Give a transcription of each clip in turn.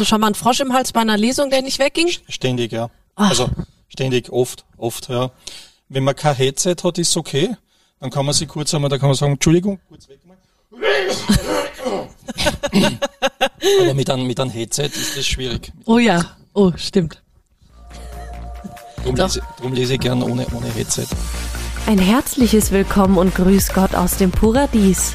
du schon mal einen Frosch im Hals bei einer Lesung, der nicht wegging? Ständig, ja. Also ständig, oft, oft, ja. Wenn man kein Headset hat, ist okay. Dann kann man sich kurz einmal, da kann man sagen, Entschuldigung, kurz weg mal. Aber mit einem, mit einem Headset ist das schwierig. Oh ja, oh, stimmt. Darum lese, darum lese ich gern ohne, ohne Headset. Ein herzliches Willkommen und Grüß Gott aus dem Paradies.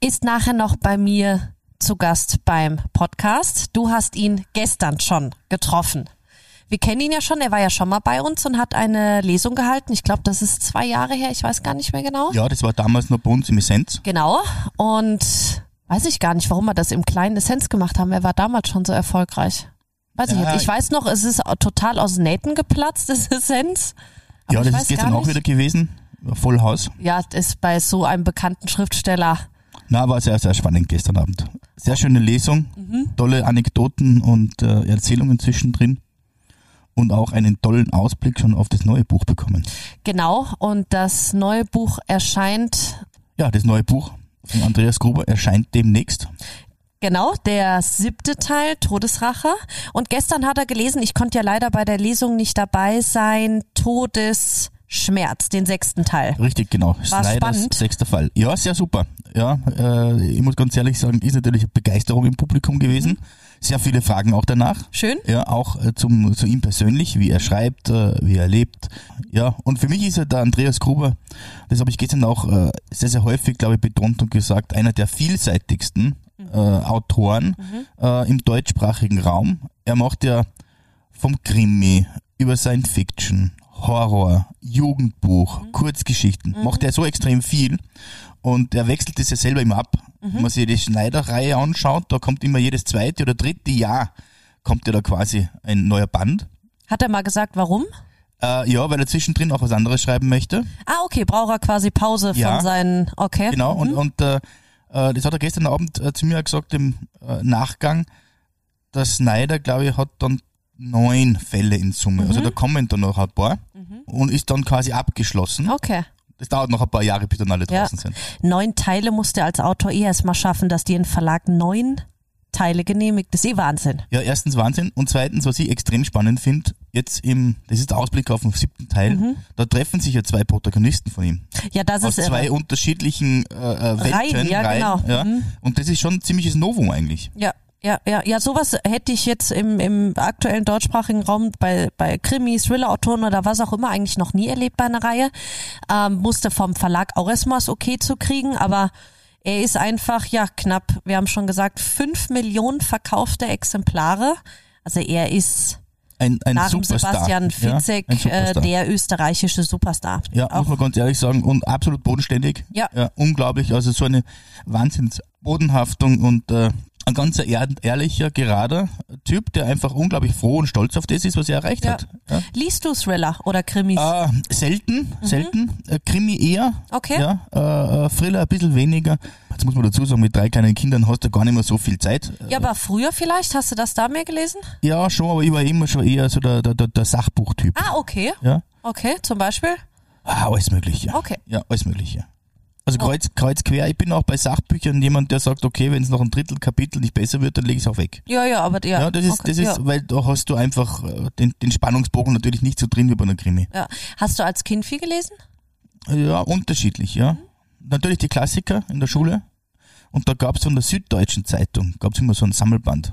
ist nachher noch bei mir zu Gast beim Podcast. Du hast ihn gestern schon getroffen. Wir kennen ihn ja schon, er war ja schon mal bei uns und hat eine Lesung gehalten. Ich glaube, das ist zwei Jahre her, ich weiß gar nicht mehr genau. Ja, das war damals noch bei uns im Essenz. Genau. Und weiß ich gar nicht, warum wir das im kleinen Essenz gemacht haben. Er war damals schon so erfolgreich. Weiß ich Ja, jetzt. Ich weiß noch, es ist total aus Nähten geplatzt, das Essenz. Aber ja, ich das ist gestern auch wieder gewesen. Voll Haus. Ja, das ist bei so einem bekannten Schriftsteller. Na, war sehr, sehr spannend gestern Abend. Sehr schöne Lesung, Mhm. tolle Anekdoten und äh, Erzählungen zwischendrin und auch einen tollen Ausblick schon auf das neue Buch bekommen. Genau. Und das neue Buch erscheint, Ja, das neue Buch von Andreas Gruber erscheint demnächst. genau, der siebte Teil, Todesrache. Und gestern hat er gelesen, ich konnte ja leider bei der Lesung nicht dabei sein, Todesschmerz, den sechsten Teil. Richtig, genau. War Sliders spannend. sechster Fall. Ja, sehr super. Ja, äh, ich muss ganz ehrlich sagen, ist natürlich eine Begeisterung im Publikum gewesen. Sehr viele Fragen auch danach. Schön. Ja, auch äh, zum, zu ihm persönlich, wie er schreibt, äh, wie er lebt. Ja, und für mich ist er der Andreas Gruber, das habe ich gestern auch äh, sehr, sehr häufig, glaube ich, betont und gesagt, einer der vielseitigsten äh, Autoren äh, im deutschsprachigen Raum. Er macht ja vom Krimi über Science Fiction, Horror, Jugendbuch, Kurzgeschichten, macht er so extrem viel und er wechselt das ja selber immer ab. Wenn man sich die Schneider-Reihe anschaut, da kommt immer jedes zweite oder dritte Jahr kommt ja da quasi ein neuer Band. Hat er mal gesagt, warum? Äh, ja, weil er zwischendrin auch was anderes schreiben möchte. Ah, okay, braucht er quasi Pause Ja. von seinen, okay. Genau, und, und äh, äh, das hat er gestern Abend äh, zu mir gesagt im äh, Nachgang. Der Snyder, glaube ich, hat dann neun Fälle in Summe. Also da kommen dann noch ein paar und ist dann quasi abgeschlossen. Okay. Das dauert noch ein paar Jahre, bis dann alle Ja. draußen sind. Neun Teile musste als Autor eh erst mal schaffen, dass dir ein Verlag neun Teile genehmigt. Das ist eh Wahnsinn. Ja, erstens Wahnsinn und zweitens, was ich extrem spannend finde, jetzt im, das ist der Ausblick auf den siebten Teil, da treffen sich ja zwei Protagonisten von ihm. Ja, das Aus ist zwei irre. unterschiedlichen äh, äh, Welten, Reihen, ja, genau. ja. Mhm. Und das ist schon ein ziemliches Novum eigentlich. Ja, ja, ja, ja, sowas hätte ich jetzt im, im aktuellen deutschsprachigen Raum bei, bei Krimis, Thriller-Autoren oder was auch immer eigentlich noch nie erlebt bei einer Reihe. Ähm, musste vom Verlag auch erstmal das okay zu kriegen, aber er ist einfach, ja, knapp, wir haben schon gesagt, fünf Millionen verkaufte Exemplare. Also er ist Ein, ein nach Superstar. Sebastian ja, Fitzek ein äh, der österreichische Superstar. Ja, auch muss man ganz ehrlich sagen, und absolut bodenständig. Ja. ja unglaublich. Also so eine Wahnsinnsbodenhaftung und äh, ein ganz ehr ehrlicher, gerader Typ, der einfach unglaublich froh und stolz auf das ist, was er erreicht Ja. hat. Ja. Liest du Thriller oder Krimis? Äh, selten, selten. Äh, Krimi eher. Mhm. Okay. Ja, äh, äh, Thriller ein bisschen weniger. Jetzt muss man dazu sagen, mit drei kleinen Kindern hast du gar nicht mehr so viel Zeit. ja, aber früher vielleicht, hast du das da mehr gelesen? Ja, schon, aber ich war immer schon eher so der, der, der, der Sachbuchtyp. Ah, okay. Ja. Okay, zum Beispiel? Ah, alles Mögliche. Okay. Ja, alles Mögliche. Also kreuz, kreuz quer. Ich bin auch bei Sachbüchern jemand, der sagt, okay, wenn es noch ein Drittel Kapitel nicht besser wird, dann lege ich es auch weg. Ja, ja, aber ja. Ja, das ist, okay, das ist, ja. weil da hast du einfach äh, den, den Spannungsbogen natürlich nicht so drin wie bei einer Krimi. Ja. Hast du als Kind viel gelesen? Ja, unterschiedlich, ja. Mhm. Natürlich die Klassiker in der Schule. Und da gab's von der Süddeutschen Zeitung, gab's immer so ein Sammelband.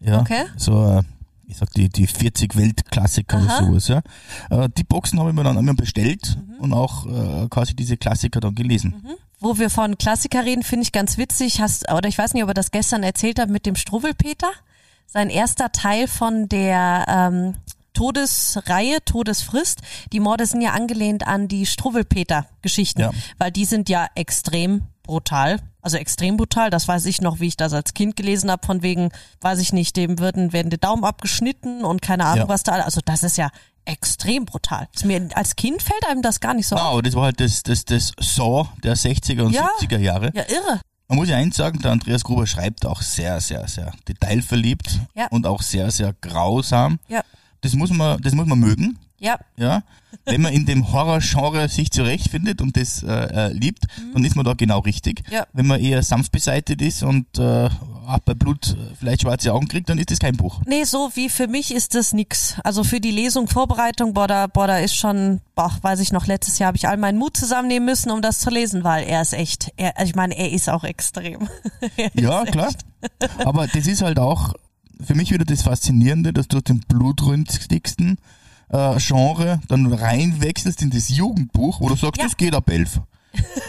Ja, Mhm. Okay. So, äh, ich sag die, die 40 Weltklassiker Aha. oder sowas, ja. Äh, die Boxen habe ich mir dann einmal bestellt Mhm. und auch äh, quasi diese Klassiker dann gelesen. Wo wir von Klassiker reden, finde ich ganz witzig. Hast, oder ich weiß nicht, ob er das gestern erzählt hat mit dem Struwwelpeter. Sein erster Teil von der ähm, Todesreihe, Todesfrist. Die Morde sind ja angelehnt an die Struwwelpeter-Geschichten, Ja. weil die sind ja extrem brutal, also extrem brutal. Das weiß ich noch, wie ich das als Kind gelesen habe, von wegen, weiß ich nicht, dem würden, werden die Daumen abgeschnitten und keine Ahnung, Ja. was da, also das ist ja extrem brutal. Mir, als Kind fällt einem das gar nicht so auf. aber das war halt das, das, das Saw der 60er und Ja. 70er Jahre. Ja, irre. Man muss ja eins sagen, der Andreas Gruber schreibt auch sehr, sehr, sehr detailverliebt Ja. und auch sehr, sehr grausam. Ja, Das muss man, das muss man mögen. Ja, Ja, wenn man in dem Horror-Genre sich zurechtfindet und das äh, äh, liebt, dann ist man da genau richtig. Ja. Wenn man eher sanft beseitigt ist und äh, auch bei Blut äh, vielleicht schwarze Augen kriegt, dann ist das kein Buch. Nee, so wie für mich ist das nix. Also für die Lesung, Vorbereitung, boah, da, boah, da ist schon, boah, weiß ich noch, letztes Jahr habe ich all meinen Mut zusammennehmen müssen, um das zu lesen, weil er ist echt, er, also ich meine, er ist auch extrem. Ja, klar. Aber das ist halt auch für mich wieder das Faszinierende, dass du dem blutrünstigsten äh, Genre dann reinwechselst in das Jugendbuch, wo du sagst, Ja. das geht ab elf.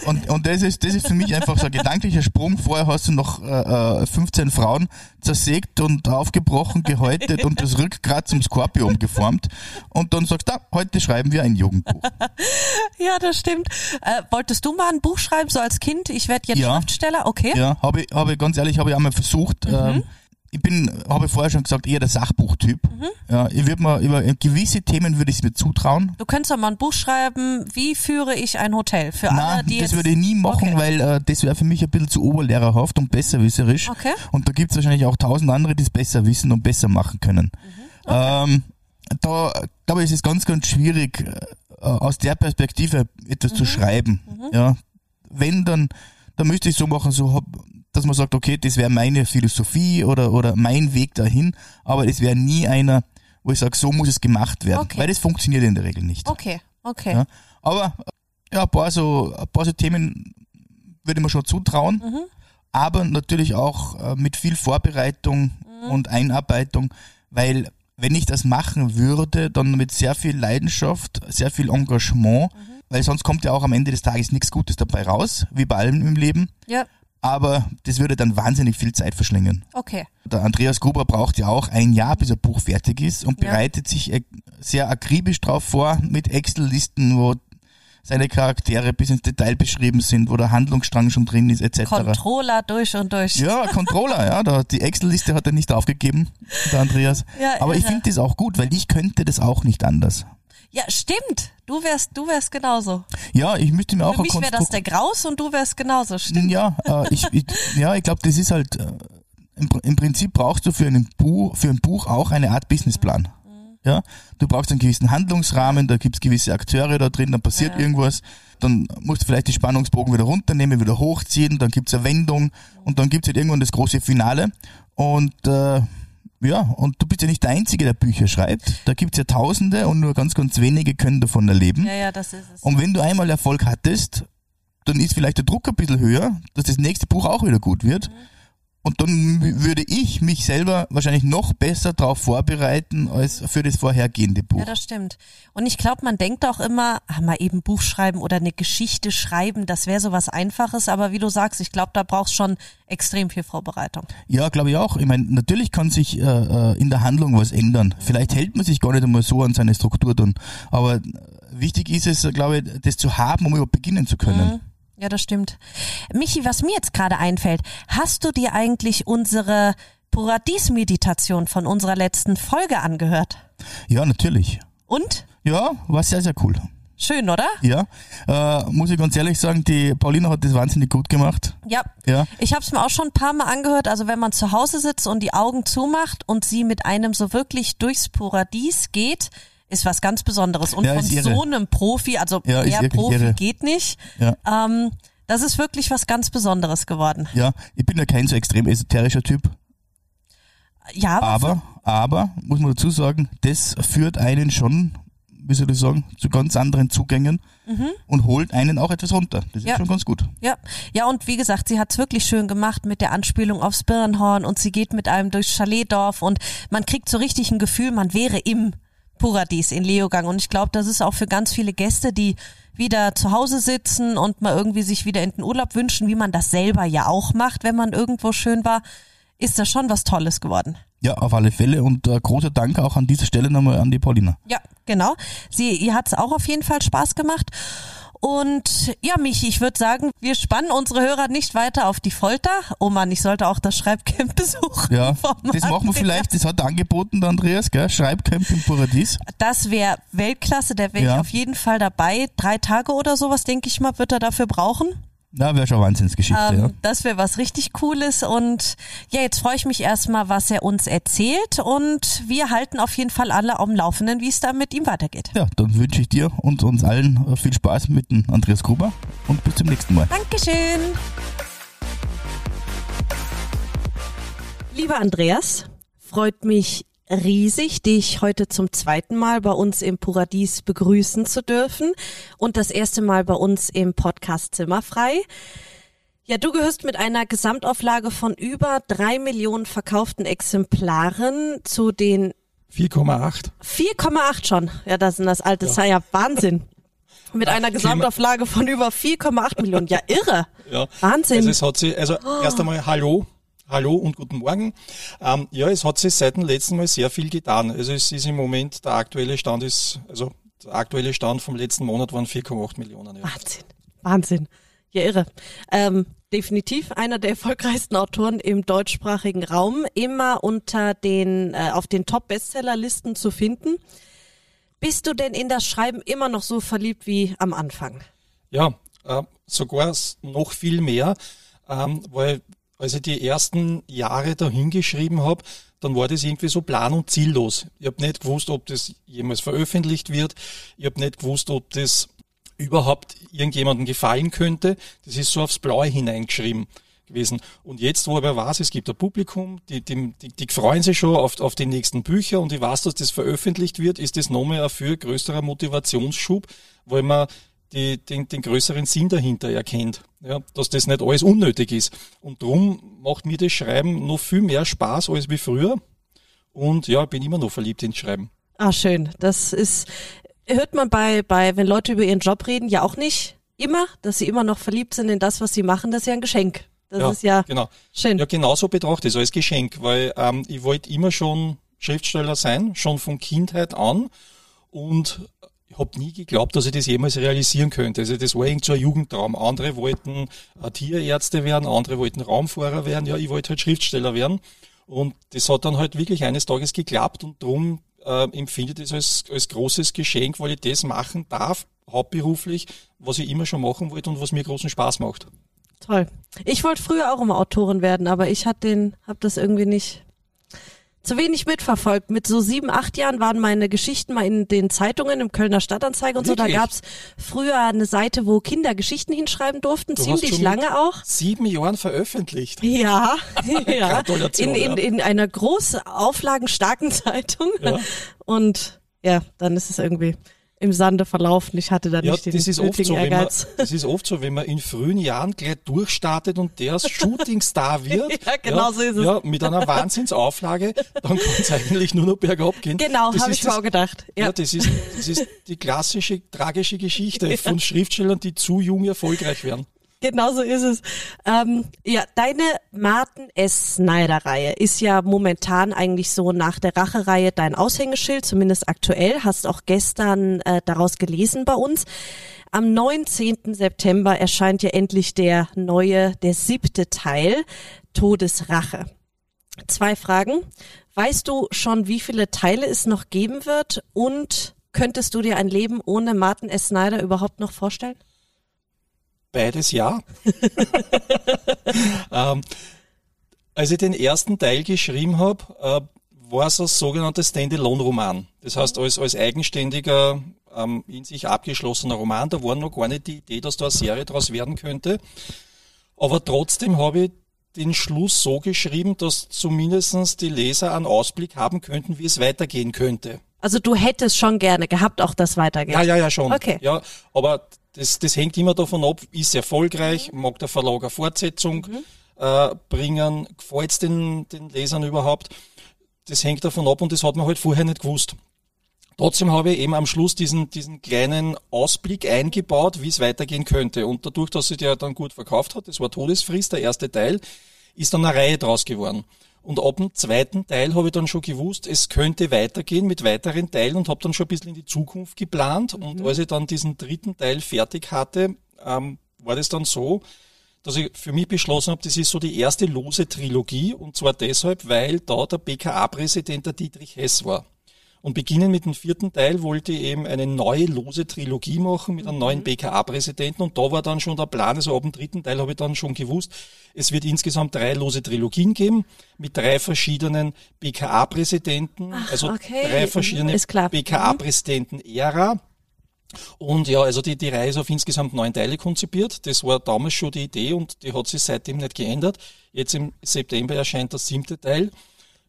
Und, und das ist, das ist für mich einfach so ein gedanklicher Sprung. Vorher hast du noch äh, äh, 15 Frauen zersägt und aufgebrochen, gehäutet und das Rückgrat zum Skorpion geformt. Und dann sagst du, ah, heute schreiben wir ein Jugendbuch. Ja, das stimmt. Äh, wolltest du mal ein Buch schreiben, so als Kind? Ich werde jetzt Ja. Schriftsteller, okay? Ja, habe ich, habe ich ganz ehrlich, habe ich einmal versucht. Ähm, ich bin, habe ich vorher schon gesagt, eher der Sachbuchtyp. Ja, ich würde mir über gewisse Themen würde ich es mir zutrauen. Du könntest doch mal ein Buch schreiben, wie führe ich ein Hotel für alle, Nein, die das jetzt, würde ich nie machen, Okay. weil äh, das wäre für mich ein bisschen zu oberlehrerhaft und besserwisserisch. Okay. Und da gibt es wahrscheinlich auch tausend andere, die es besser wissen und besser machen können. Mhm. Ähm, da glaube ich, ist es ganz, ganz schwierig, äh, aus der Perspektive etwas Mhm. zu schreiben. Ja, wenn dann, dann müsste ich so machen, so hab, dass man sagt, okay, das wäre meine Philosophie oder oder mein Weg dahin, aber es wäre nie einer, wo ich sage, so muss es gemacht werden, Okay. weil das funktioniert in der Regel nicht. Okay, okay. Ja. Aber ja, ein paar so, ein paar so Themen würde mir schon zutrauen, Mhm. aber natürlich auch äh, mit viel Vorbereitung Mhm. und Einarbeitung, weil wenn ich das machen würde, dann mit sehr viel Leidenschaft, sehr viel Engagement, Mhm. weil sonst kommt ja auch am Ende des Tages nichts Gutes dabei raus, wie bei allem im Leben. Ja, Aber das würde dann wahnsinnig viel Zeit verschlingen. okay. Der Andreas Gruber braucht ja auch ein Jahr, bis ein Buch fertig ist und Ja. bereitet sich äh, sehr akribisch drauf vor mit Excel-Listen, wo seine Charaktere bis ins Detail beschrieben sind, wo der Handlungsstrang schon drin ist, etc. Controller durch und durch. Ja, Controller, ja, da, die Excel-Liste hat er nicht aufgegeben, der Andreas. Ja, Aber ich irre. finde das auch gut, weil ich könnte das auch nicht anders. Ja, stimmt. Du wärst, du wärst genauso. Ja, ich müsste mir auch Für mich wäre das der Graus und du wärst genauso. Stimmt. Ja, äh, ich, ich, ja, ich glaube, das ist halt, äh, im, im Prinzip brauchst du für, einen Buch, für ein Buch auch eine Art Businessplan. Ja, du brauchst einen gewissen Handlungsrahmen, da gibt's gewisse Akteure da drin, dann passiert Ja. irgendwas, dann musst du vielleicht die Spannungsbogen wieder runternehmen, wieder hochziehen, dann gibt's eine Wendung und dann gibt's halt irgendwann das große Finale und äh, ja, und du bist ja nicht der Einzige, der Bücher schreibt. Da gibt's ja Tausende und nur ganz, ganz wenige können davon erleben. Ja, ja, das ist es. Und wenn du einmal Erfolg hattest, dann ist vielleicht der Druck ein bisschen höher, dass das nächste Buch auch wieder gut wird. Und dann würde ich mich selber wahrscheinlich noch besser darauf vorbereiten als für das vorhergehende Buch. Ja, das stimmt. Und ich glaube, man denkt auch immer, ah, mal eben Buch schreiben oder eine Geschichte schreiben, das wäre so was Einfaches. Aber wie du sagst, ich glaube, da brauchst schon extrem viel Vorbereitung. Ja, glaube ich auch. Ich meine, natürlich kann sich äh, äh, in der Handlung was ändern. Vielleicht hält man sich gar nicht einmal so an seine Struktur dann. Aber äh, wichtig ist es, glaube ich, das zu haben, um überhaupt beginnen zu können. Ja, das stimmt. Michi, was mir jetzt gerade einfällt, hast du dir eigentlich unsere Paradies-Meditation von unserer letzten Folge angehört? Ja, natürlich. Und? Ja, war sehr, sehr cool. Schön, oder? Ja, äh, muss ich ganz ehrlich sagen, die Paulina hat das wahnsinnig gut gemacht. Ja. Ja. Ich habe es mir auch schon ein paar Mal angehört. Also wenn man zu Hause sitzt und die Augen zumacht und sie mit einem so wirklich durchs Paradies geht, ist was ganz Besonderes. Und Ja, von ist so einem Profi, also Ja, ist mehr Profi irre. geht nicht. Ja. Ähm, das ist wirklich was ganz Besonderes geworden. Ja, ich bin ja kein so extrem esoterischer Typ, Ja, aber, aber, muss man dazu sagen, das führt einen schon, wie soll ich sagen, zu ganz anderen Zugängen und holt einen auch etwas runter. Das ist Mhm. Ja. schon ganz gut. Ja, ja und wie gesagt, sie hat's wirklich schön gemacht mit der Anspielung aufs Birnhorn und sie geht mit einem durchs Chaletdorf und man kriegt so richtig ein Gefühl, man wäre im Paradies in Leogang und ich glaube, das ist auch für ganz viele Gäste, die wieder zu Hause sitzen und mal irgendwie sich wieder in den Urlaub wünschen, wie man das selber ja auch macht, wenn man irgendwo schön war, ist das schon was Tolles geworden. Ja, auf alle Fälle und äh, großer Dank auch an dieser Stelle nochmal an die Paulina. Ja, genau. Sie, ihr hat's auch auf jeden Fall Spaß gemacht. Und ja, Michi, ich würde sagen, wir spannen unsere Hörer nicht weiter auf die Folter. Oh Mann, ich sollte auch das Schreibcamp besuchen. Ja, das machen wir vielleicht, das hat angeboten der Andreas, gell? Schreibcamp im Paradies. Das wäre Weltklasse, da wäre Ja. auf jeden Fall dabei. Drei Tage oder sowas, denke ich mal, wird er dafür brauchen. Na, wäre schon eine Wahnsinnsgeschichte, Ähm, ja. Das wäre was richtig Cooles und ja, jetzt freue ich mich erstmal, was er uns erzählt und wir halten auf jeden Fall alle am Laufenden, wie es da mit ihm weitergeht. Ja, dann wünsche ich dir und uns allen äh, viel Spaß mit dem Andreas Gruber und bis zum nächsten Mal. Dankeschön. Lieber Andreas, freut mich riesig, dich heute zum zweiten Mal bei uns im Paradies begrüßen zu dürfen und das erste Mal bei uns im Podcast Zimmerfrei. Ja, du gehörst mit einer Gesamtauflage von über drei Millionen verkauften Exemplaren zu den 4,8. 4,8 schon. Ja, das sind das alte, das ist ja Wahnsinn. Mit einer Gesamtauflage von über 4,8 Millionen. Ja, irre. Ja. Wahnsinn. Also es hat sich, also erst einmal Hallo. Hallo und guten Morgen. Ähm, ja, es hat sich seit dem letzten Mal sehr viel getan. Also es ist im Moment, der aktuelle Stand ist, also der aktuelle Stand vom letzten Monat waren 4,8 Millionen. Ja. Wahnsinn. Wahnsinn. Ja, irre. Ähm, definitiv einer der erfolgreichsten Autoren im deutschsprachigen Raum, immer unter den, äh, auf den Top-Bestsellerlisten zu finden. Bist du denn in das Schreiben immer noch so verliebt wie am Anfang? Ja, äh, sogar noch viel mehr, ähm, weil als ich die ersten Jahre dahin geschrieben habe, dann war das irgendwie so plan- und ziellos. Ich habe nicht gewusst, ob das jemals veröffentlicht wird. Ich habe nicht gewusst, ob das überhaupt irgendjemandem gefallen könnte. Das ist so aufs Blaue hineingeschrieben gewesen. Und jetzt, wo aber weiß, es gibt ein Publikum, die, die, die, die freuen sich schon auf, auf die nächsten Bücher und ich weiß, dass das veröffentlicht wird, ist das nochmal ein viel größerer Motivationsschub, weil man die, den, den größeren Sinn dahinter erkennt, ja, dass das nicht alles unnötig ist. Und drum macht mir das Schreiben noch viel mehr Spaß als wie früher. Und ja, ich bin immer noch verliebt ins Schreiben. Ah, schön. Das ist, hört man bei, bei, wenn Leute über ihren Job reden, ja auch nicht immer, dass sie immer noch verliebt sind in das, was sie machen. Das ist ja ein Geschenk. Das ist ja genau. schön. Ja, genauso betrachtet, so als Geschenk, weil ähm, ich wollte immer schon Schriftsteller sein, schon von Kindheit an und ich habe nie geglaubt, dass ich das jemals realisieren könnte. Also das war irgend so ein Jugendtraum. Andere wollten äh, Tierärzte werden, andere wollten Raumfahrer werden, ja, ich wollte halt Schriftsteller werden. Und das hat dann halt wirklich eines Tages geklappt und darum äh, empfinde ich das als, als großes Geschenk, weil ich das machen darf, hauptberuflich, was ich immer schon machen wollte und was mir großen Spaß macht. Toll. Ich wollte früher auch immer Autorin werden, aber ich hatte den, hab das irgendwie nicht zu wenig mitverfolgt. Mit so sieben, acht Jahren waren meine Geschichten mal in den Zeitungen, im Kölner Stadtanzeiger und so. Da Wirklich? gab's früher eine Seite, wo Kinder Geschichten hinschreiben durften, Du ziemlich lange auch. Sieben Jahren veröffentlicht. Ja, ja. In, in, in einer groß auflagenstarken Zeitung. Ja. Und ja, dann ist es irgendwie im Sande verlaufen. Ich hatte da Ja, nicht den das ist oft nötigen so, wenn man, Ehrgeiz. das ist oft so, wenn man in frühen Jahren gleich durchstartet und der Shootingstar wird. Ja, genau so ist es. Ja, mit einer Wahnsinnsauflage, dann kann es eigentlich nur noch bergab gehen. Genau, habe ich mir das- auch gedacht. Ja, Ja. das ist, das ist die klassische, tragische Geschichte von Schriftstellern, die zu jung erfolgreich werden. Genau so ist es. Ähm, ja, deine Martin S. Snyder-Reihe ist ja momentan eigentlich so nach der Rache-Reihe dein Aushängeschild, zumindest aktuell. Hast auch gestern äh, daraus gelesen bei uns. Am 19. September erscheint ja endlich der neue, der siebte Teil, Todesrache. Zwei Fragen. Weißt du schon, wie viele Teile es noch geben wird? Und könntest du dir ein Leben ohne Martin S. Snyder überhaupt noch vorstellen? Beides ja. ähm, als ich den ersten Teil geschrieben habe, äh, war es ein sogenanntes Standalone-Roman. Das heißt, als, als eigenständiger, ähm, in sich abgeschlossener Roman, da war noch gar nicht die Idee, dass da eine Serie daraus werden könnte. Aber trotzdem habe ich den Schluss so geschrieben, dass zumindestens die Leser einen Ausblick haben könnten, wie es weitergehen könnte. Also du hättest schon gerne gehabt, auch das weitergeht. Ja, ja, ja, schon. Okay. Ja, aber das, das hängt immer davon ab, ist erfolgreich, mag der Verlag eine Fortsetzung äh, bringen, gefällt es den, den Lesern überhaupt? Das hängt davon ab und das hat man halt vorher nicht gewusst. Trotzdem habe ich eben am Schluss diesen, diesen kleinen Ausblick eingebaut, wie es weitergehen könnte. Und dadurch, dass sich der dann gut verkauft hat, das war Todesfrist, der erste Teil, ist dann eine Reihe draus geworden. Und ab dem zweiten Teil habe ich dann schon gewusst, es könnte weitergehen mit weiteren Teilen und habe dann schon ein bisschen in die Zukunft geplant. Und als ich dann diesen dritten Teil fertig hatte, ähm, war das dann so, dass ich für mich beschlossen habe, das ist so die erste lose Trilogie und zwar deshalb, weil da der BKA-Präsident der Dietrich Hess war. Und beginnen mit dem vierten Teil wollte ich eben eine neue lose Trilogie machen mit einem neuen BKA-Präsidenten und da war dann schon der Plan, also ab dem dritten Teil habe ich dann schon gewusst, es wird insgesamt drei lose Trilogien geben mit drei verschiedenen BKA-Präsidenten, also okay. drei verschiedene klar. BKA-Präsidenten-Ära. Und ja, also die, die Reihe ist auf insgesamt neun Teile konzipiert. Das war damals schon die Idee und die hat sich seitdem nicht geändert. Jetzt im September erscheint der siebte Teil.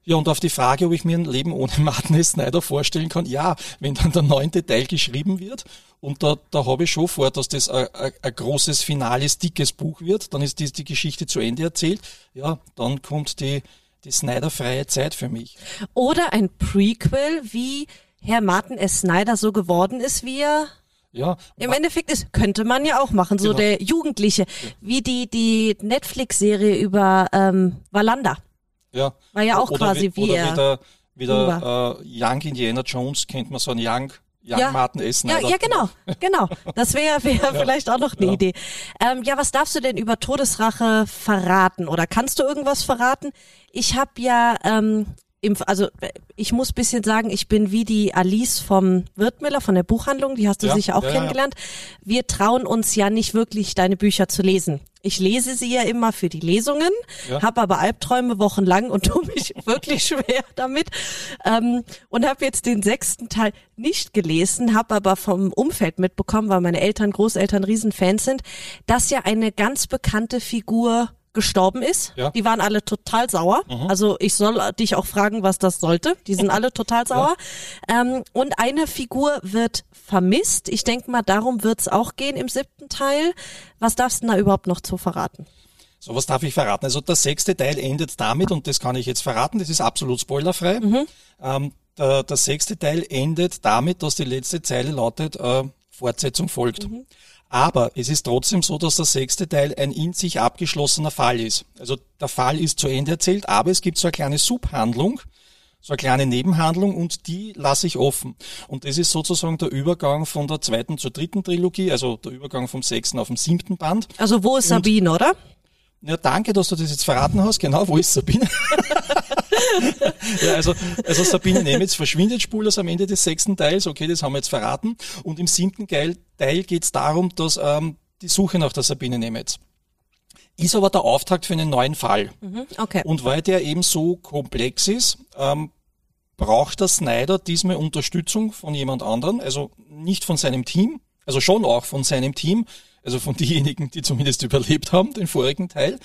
Ja, und auf die Frage, ob ich mir ein Leben ohne Martin S. Snyder vorstellen kann, ja, wenn dann der neunte Teil geschrieben wird und da, da habe ich schon vor, dass das ein, ein, ein großes, finales, dickes Buch wird, dann ist die, die Geschichte zu Ende erzählt, ja, dann kommt die, die Snyder-freie Zeit für mich. Oder ein Prequel, wie Herr Martin S. Snyder so geworden ist, wie er Ja, im Endeffekt ist. Könnte man ja auch machen, so Genau. der Jugendliche. Wie die, die Netflix-Serie über ähm, Valanda. Ja. War ja auch oder quasi wie oder er wieder, wieder äh, Young Indiana Jones, kennt man so einen Young, Young Ja. Martin S. Ja, ja, genau, genau. Das wäre wär vielleicht auch noch eine Ja. Idee. Ähm, ja, was darfst du denn über Todesrache verraten? Oder kannst du irgendwas verraten? Ich habe ja, ähm, im, also ich muss bisschen sagen, ich bin wie die Alice vom Wirtmüller, von der Buchhandlung, die hast du Ja, sicher auch ja. kennengelernt. Wir trauen uns ja nicht wirklich, deine Bücher zu lesen. Ich lese sie ja immer für die Lesungen, Ja. habe aber Albträume wochenlang und tue mich wirklich schwer damit. Ähm, und habe jetzt den sechsten Teil nicht gelesen, habe aber vom Umfeld mitbekommen, weil meine Eltern, Großeltern Riesenfans sind, dass ja eine ganz bekannte Figur gestorben ist. Ja. Die waren alle total sauer. Also ich soll dich auch fragen, was das sollte. Die sind alle total sauer. Ähm, und eine Figur wird vermisst. Ich denke mal, darum wird's auch gehen im siebten Teil. Was darfst du da überhaupt noch zu verraten? So was darf ich verraten. Also der sechste Teil endet damit, und das kann ich jetzt verraten, das ist absolut spoilerfrei. Ähm, der, der sechste Teil endet damit, dass die letzte Zeile lautet, äh, Fortsetzung folgt. Aber es ist trotzdem so, dass der sechste Teil ein in sich abgeschlossener Fall ist. Also der Fall ist zu Ende erzählt, aber es gibt so eine kleine Subhandlung, so eine kleine Nebenhandlung und die lasse ich offen. Und das ist sozusagen der Übergang von der zweiten zur dritten Trilogie, also der Übergang vom sechsten auf den siebten Band. Also wo ist Sabine, oder? Ja, danke, dass du das jetzt verraten hast. Genau, wo ist Sabine? ja, also, also Sabine Nemitz verschwindet spurlos am Ende des sechsten Teils. Okay, das haben wir jetzt verraten. Und im siebten Teil, Teil geht es darum, dass ähm, die Suche nach der Sabine Nemitz ist aber der Auftakt für einen neuen Fall. Okay. Und weil der eben so komplex ist, ähm, braucht der Snyder diesmal Unterstützung von jemand anderen, also nicht von seinem Team, also schon auch von seinem Team, also von diejenigen, die zumindest überlebt haben, den vorigen Teil.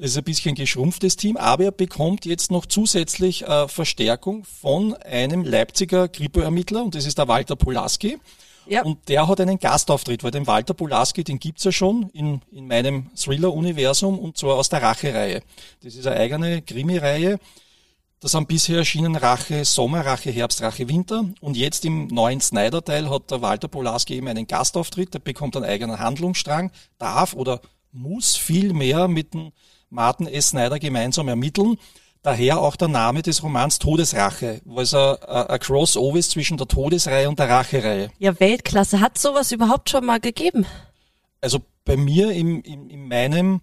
Das ist ein bisschen geschrumpftes Team, aber er bekommt jetzt noch zusätzlich äh, Verstärkung von einem Leipziger Kripo-Ermittler und das ist der Walter Polaski. Ja. Und der hat einen Gastauftritt, weil den Walter Polaski, den gibt's ja schon in, in meinem Thriller-Universum und zwar aus der Rache-Reihe. Das ist eine eigene Krimi-Reihe. Da sind bisher erschienen Rache Sommer, Rache Herbst, Rache Winter. Und jetzt im neuen Snyder-Teil hat der Walter Polaski eben einen Gastauftritt, der bekommt einen eigenen Handlungsstrang, darf oder muss viel mehr mit dem Martin S. Snyder gemeinsam ermitteln. Daher auch der Name des Romans Todesrache, weil es ein, Crossover ist zwischen der Todesreihe und der Rachereihe. Ja, Weltklasse. Hat sowas überhaupt schon mal gegeben? Also bei mir im, im, in meinem,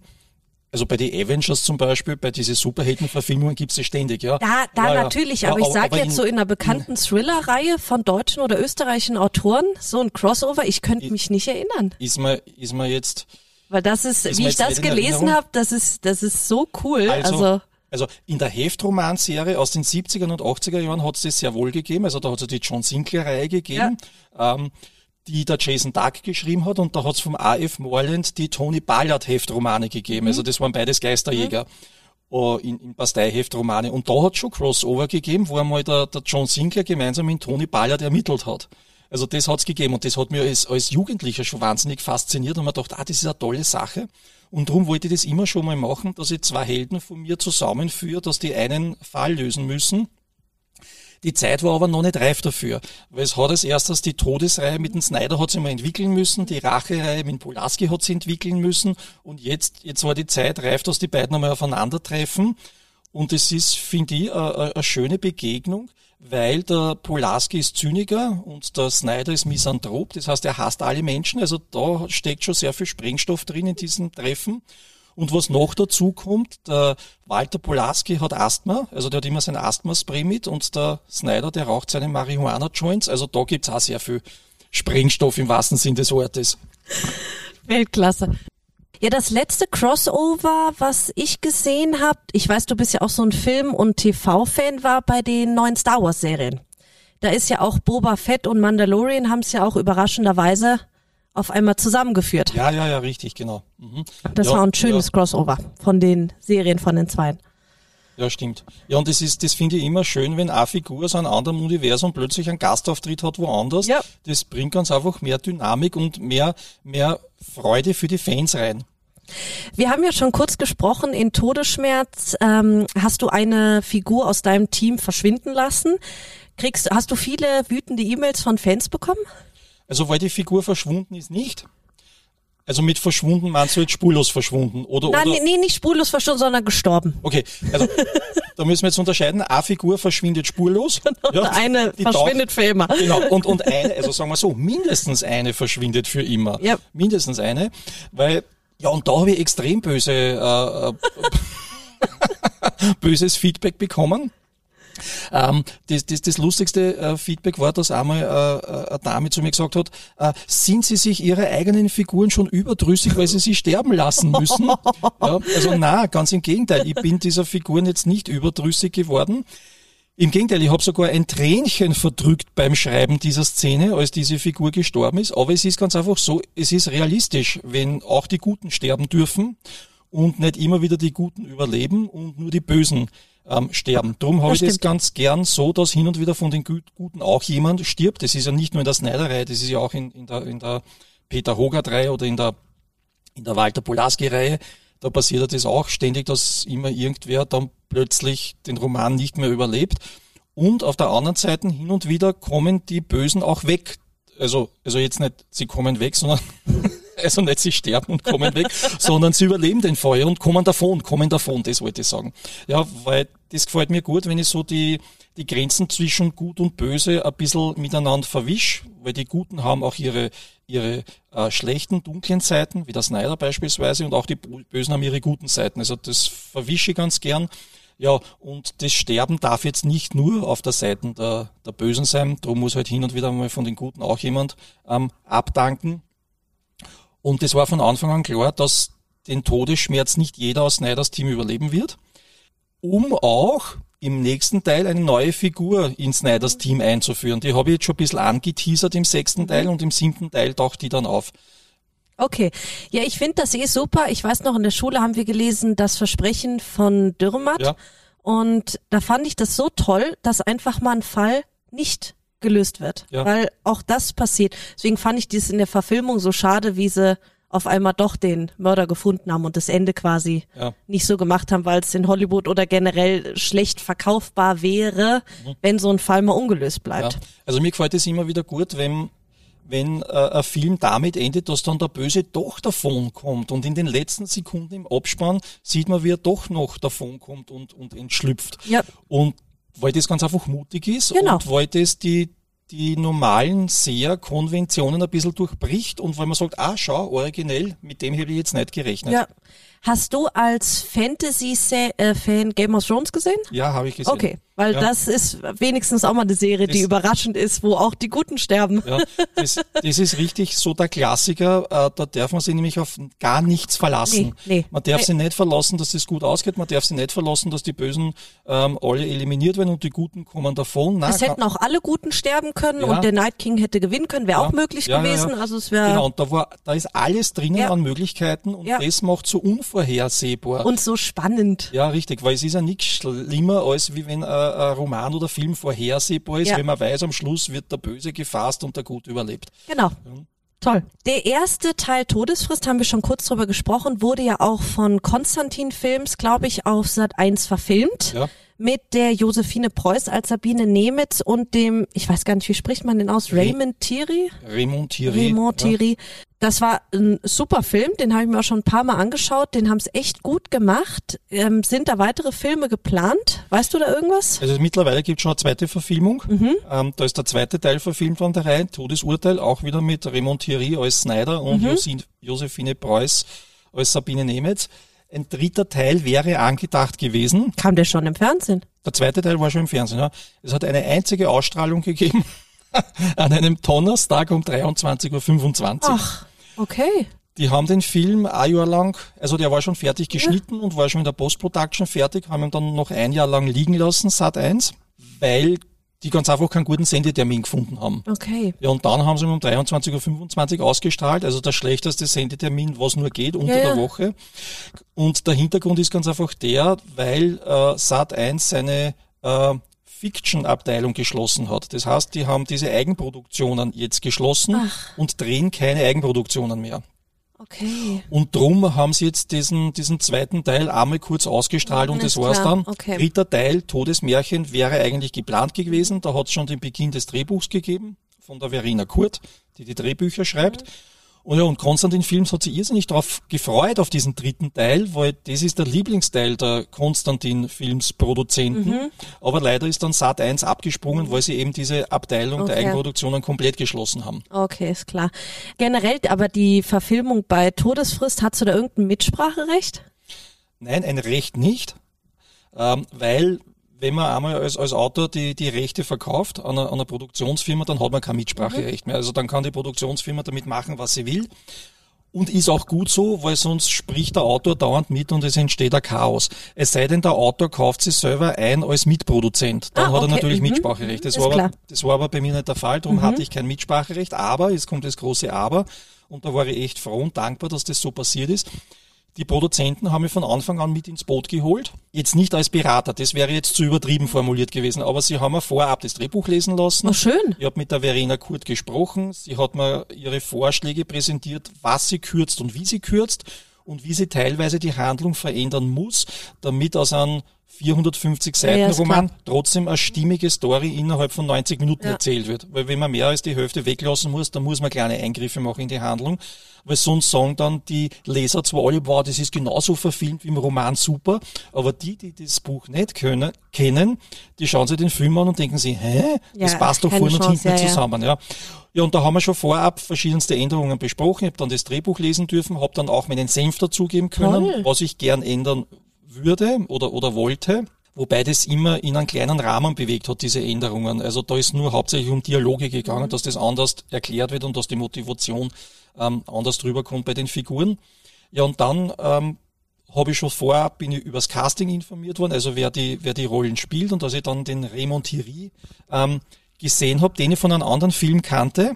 also bei den Avengers zum Beispiel, bei diesen Superheldenverfilmungen gibt's es ständig, ja. Da, da ja. natürlich, Ja, aber ich sage in- jetzt so in einer bekannten Thriller-Reihe von deutschen oder österreichischen Autoren, so ein Crossover, ich könnte mich nicht erinnern. ist man, ist man jetzt, Weil das ist, Ist wie ich das gelesen habe, das ist, das ist so cool. also, Also, also, in der Heftromanserie aus den 70er und 80er Jahren hat's das sehr wohl gegeben, also da hat's ja die John Sinclair-Reihe gegeben, ähm, die der Jason Duck geschrieben hat und da hat's vom A.F. Morland die Tony Ballard Heftromane gegeben, also das waren beides Geisterjäger. äh, In, in Bastei-Heftromane. Und da hat schon Crossover gegeben, wo einmal der, der John Sinclair gemeinsam mit Tony Ballard ermittelt hat. Also das hat's gegeben und das hat mir als, als Jugendlicher schon wahnsinnig fasziniert und man dachte, ah, das ist eine tolle Sache. Und darum wollte ich das immer schon mal machen, dass ich zwei Helden von mir zusammenführe, dass die einen Fall lösen müssen. Die Zeit war aber noch nicht reif dafür, weil es hat als erstes die Todesreihe mit dem Snyder hat sie mal entwickeln müssen, die Rachereihe mit dem Pulaski hat sie entwickeln müssen und jetzt, jetzt war die Zeit reif, dass die beiden einmal aufeinandertreffen. Und es ist, finde ich, eine schöne Begegnung, weil der Polaski ist Zyniker und der Snyder ist Misanthrop. Das heißt, er hasst alle Menschen. Also da steckt schon sehr viel Sprengstoff drin in diesem Treffen. Und was noch dazu kommt, der Walter Polaski hat Asthma, also der hat immer sein Asthma-Spray mit und der Snyder, der raucht seine Marihuana-Joints. Also da gibt's auch sehr viel Sprengstoff im wahrsten Sinn des Wortes. Weltklasse. Ja, das letzte Crossover, was ich gesehen habe, ich weiß, du bist ja auch so ein Film- und TV-Fan, war bei den neuen Star Wars-Serien. Da ist ja auch Boba Fett und Mandalorian haben es ja auch überraschenderweise auf einmal zusammengeführt. Ja, ja, ja, richtig, genau. Mhm. Das ja, war ein schönes ja. Crossover von den Serien von den Zweien. Ja, stimmt. Ja, und das ist, das finde ich immer schön, wenn eine Figur aus einem anderen Universum plötzlich einen Gastauftritt hat woanders. Ja. Das bringt ganz einfach mehr Dynamik und mehr, mehr Freude für die Fans rein. Wir haben ja schon kurz gesprochen, in Todesschmerz ähm, hast du eine Figur aus deinem Team verschwinden lassen. Kriegst, hast du viele wütende E-Mails von Fans bekommen? Also, weil die Figur verschwunden ist, nicht. Also mit verschwunden meinst du jetzt spurlos verschwunden oder Nein, oder? nee, nicht spurlos verschwunden, sondern gestorben. Okay, also da müssen wir jetzt unterscheiden. Eine Figur verschwindet spurlos. Und eine die verschwindet für immer. Genau, und, und eine, also sagen wir so, mindestens eine verschwindet für immer. Ja. Mindestens eine, weil, ja, und da habe ich extrem böse, äh, äh, böses Feedback bekommen. Ähm, das, das, das lustigste äh, Feedback war, dass einmal äh, eine Dame zu mir gesagt hat, äh, sind Sie sich Ihre eigenen Figuren schon überdrüssig, weil Sie sie sterben lassen müssen? ja, also na, ganz im Gegenteil, ich bin dieser Figuren jetzt nicht überdrüssig geworden. Im Gegenteil, ich habe sogar ein Tränchen verdrückt beim Schreiben dieser Szene, als diese Figur gestorben ist. Aber es ist ganz einfach so, es ist realistisch, wenn auch die Guten sterben dürfen und nicht immer wieder die Guten überleben und nur die Bösen ähm, sterben. Darum habe ich das ganz gern so, dass hin und wieder von den Gut- Guten auch jemand stirbt. Das ist ja nicht nur in der Snyder-Reihe, das ist ja auch in, in der, in der Peter Hogarth-Reihe oder in der, in der Walter Polaski-Reihe. Da passiert ja das auch ständig, dass immer irgendwer dann plötzlich den Roman nicht mehr überlebt. Und auf der anderen Seite hin und wieder kommen die Bösen auch weg. Also, also jetzt nicht, sie kommen weg, sondern also nicht sie sterben und kommen weg, sondern sie überleben den Feuer und kommen davon, kommen davon, das wollte ich sagen. Ja, weil das gefällt mir gut, wenn ich so die, die Grenzen zwischen Gut und Böse ein bisschen miteinander verwisch, weil die Guten haben auch ihre, ihre äh, schlechten, dunklen Seiten, wie der Snyder beispielsweise, und auch die Bösen haben ihre guten Seiten. Also das verwische ich ganz gern. Ja, und das Sterben darf jetzt nicht nur auf der Seite der, der Bösen sein, darum muss halt hin und wieder mal von den Guten auch jemand ähm, abdanken. Und es war von Anfang an klar, dass den Todesschmerz nicht jeder aus Snyders Team überleben wird, um auch im nächsten Teil eine neue Figur in Snyders Team einzuführen. Die habe ich jetzt schon ein bisschen angeteasert im sechsten Teil und im siebten Teil taucht die dann auf. Okay. Ja, ich finde das eh super. Ich weiß noch, in der Schule haben wir gelesen, das Versprechen von Dürrematt. Ja. Und da fand ich das so toll, dass einfach mal ein Fall nicht gelöst wird. Ja. Weil auch das passiert. Deswegen fand ich dies in der Verfilmung so schade, wie sie auf einmal doch den Mörder gefunden haben und das Ende quasi Ja. nicht so gemacht haben, weil es in Hollywood oder generell schlecht verkaufbar wäre, wenn so ein Fall mal ungelöst Ja. bleibt. Also mir gefällt es immer wieder gut, wenn wenn äh, ein Film damit endet, dass dann der Böse doch davon kommt und in den letzten Sekunden im Abspann sieht man, wie er doch noch davon kommt und, und entschlüpft. Ja. Und weil das ganz einfach mutig ist Genau. und weil das die, die normalen Seher-Konventionen ein bisschen durchbricht und weil man sagt, ah, schau, originell, mit dem hätte ich jetzt nicht gerechnet. Ja. Hast du als Fantasy-Fan Game of Thrones gesehen? Ja, habe ich gesehen. Okay, weil Ja. das ist wenigstens auch mal eine Serie, die Das- überraschend ist, wo auch die Guten sterben. Ja, das, das ist richtig so der Klassiker, äh, da darf man sich nämlich auf gar nichts verlassen. Nee, nee. man darf Nee. sich nicht verlassen, dass es gut ausgeht, man darf sich nicht verlassen, dass die Bösen ähm, alle eliminiert werden und die Guten kommen davon. Nein, Es hätten auch alle Guten sterben können Ja. und der Night King hätte gewinnen können, wäre auch möglich gewesen. ja. Also es wäre Genau, und da war, da ist alles drinnen an Möglichkeiten und das macht so unvorhersehbar. und so spannend. ja, richtig, weil es ist ja nichts schlimmer, als wie wenn ein Roman oder Film vorhersehbar ist, Ja. wenn man weiß, am Schluss wird der Böse gefasst und der Gute überlebt. Genau. Toll. Der erste Teil Todesfrist, haben wir schon kurz drüber gesprochen, wurde ja auch von Konstantin Films, glaube ich, auf Sat 1 verfilmt. Ja. Mit der Josephine Preuß als Sabine Nemitz und dem, ich weiß gar nicht, wie spricht man den aus, Raymond Thierry? Raymond Thierry. Raymond Thierry. Das war ein super Film, den habe ich mir auch schon ein paar Mal angeschaut, den haben es echt gut gemacht. Ähm, sind da weitere Filme geplant? Weißt du da irgendwas? Also mittlerweile gibt es schon eine zweite Verfilmung. Mhm. Ähm, da ist der zweite Teil verfilmt von der Reihe, Todesurteil, auch wieder mit Raymond Thierry als Snyder und Mhm. Josephine Preuß als Sabine Nemetz. Ein dritter Teil wäre angedacht gewesen. Kam der schon im Fernsehen? Der zweite Teil war schon im Fernsehen. Ja. Es hat eine einzige Ausstrahlung gegeben an einem Donnerstag um 23.25 Uhr. Ach, okay. Die haben den Film ein Jahr lang, also der war schon fertig geschnitten und war schon in der Post-Production fertig, haben ihn dann noch ein Jahr lang liegen lassen, Sat 1, weil die ganz einfach keinen guten Sendetermin gefunden haben. Okay. Ja, und dann haben sie um 23.25 Uhr ausgestrahlt, also der schlechteste Sendetermin, was nur geht, unter Ja, ja. der Woche. Und der Hintergrund ist ganz einfach der, weil äh, Sat 1 seine äh, Fiction-Abteilung geschlossen hat. Das heißt, die haben diese Eigenproduktionen jetzt geschlossen und drehen keine Eigenproduktionen mehr. Okay. Und drum haben sie jetzt diesen, diesen zweiten Teil einmal kurz ausgestrahlt und das war's klar, dann. okay. Dritter Teil, Todesmärchen, wäre eigentlich geplant gewesen. Da hat es schon den Beginn des Drehbuchs gegeben von der Verena Kurt, die die Drehbücher schreibt. Und ja, und Konstantin Films hat sich irrsinnig darauf gefreut, auf diesen dritten Teil, weil das ist der Lieblingsteil der Konstantin Films Produzenten. Mhm. Aber leider ist dann Sat 1 abgesprungen, weil sie eben diese Abteilung der Okay. Eigenproduktionen komplett geschlossen haben. Okay, ist klar. Generell, aber die Verfilmung bei Todesfrist, hast du da irgendein Mitspracherecht? Nein, ein Recht nicht, ähm, weil wenn man einmal als, als Autor die, die Rechte verkauft an einer, an einer Produktionsfirma, dann hat man kein Mitspracherecht mehr. Also dann kann die Produktionsfirma damit machen, was sie will. Und ist auch gut so, weil sonst spricht der Autor dauernd mit und es entsteht ein Chaos. Es sei denn, der Autor kauft sich selber ein als Mitproduzent. Dann Ah, hat er natürlich mhm. Mitspracherecht. Das war, aber. Mhm. das war aber bei mir nicht der Fall, darum hatte ich kein Mitspracherecht. Aber, jetzt kommt das große Aber, und da war ich echt froh und dankbar, dass das so passiert ist. Die Produzenten haben mich von Anfang an mit ins Boot geholt. Jetzt nicht als Berater, das wäre jetzt zu übertrieben formuliert gewesen, aber sie haben mir vorab das Drehbuch lesen lassen. Oh, schön. Ich habe mit der Verena Kurt gesprochen. Sie hat mir ihre Vorschläge präsentiert, was sie kürzt und wie sie kürzt und wie sie teilweise die Handlung verändern muss, damit aus einem 450 Seiten ja, Roman trotzdem eine stimmige Story innerhalb von 90 Minuten Ja. erzählt wird. Weil wenn man mehr als die Hälfte weglassen muss, dann muss man kleine Eingriffe machen in die Handlung. Weil sonst sagen dann die Leser zwar alle, wow, das ist genauso verfilmt wie im Roman, super, aber die, die das Buch nicht können, kennen, die schauen sich den Film an und denken sich, hä? Das Ja, passt doch vorne und hinten nicht zusammen. Ja. ja, und da haben wir schon vorab verschiedenste Änderungen besprochen. Ich habe dann das Drehbuch lesen dürfen, habe dann auch meinen Senf dazugeben können, Toll. was ich gern ändern würde oder, oder wollte. Wobei das immer in einen kleinen Rahmen bewegt hat, diese Änderungen. Also da ist nur hauptsächlich um Dialoge gegangen, dass das anders erklärt wird und dass die Motivation ähm, anders drüber kommt bei den Figuren. Ja, und dann ähm, habe ich schon vorab, bin ich übers Casting informiert worden, also wer die, wer die Rollen spielt und dass ich dann den Raymond Thierry ähm, gesehen habe, den ich von einem anderen Film kannte.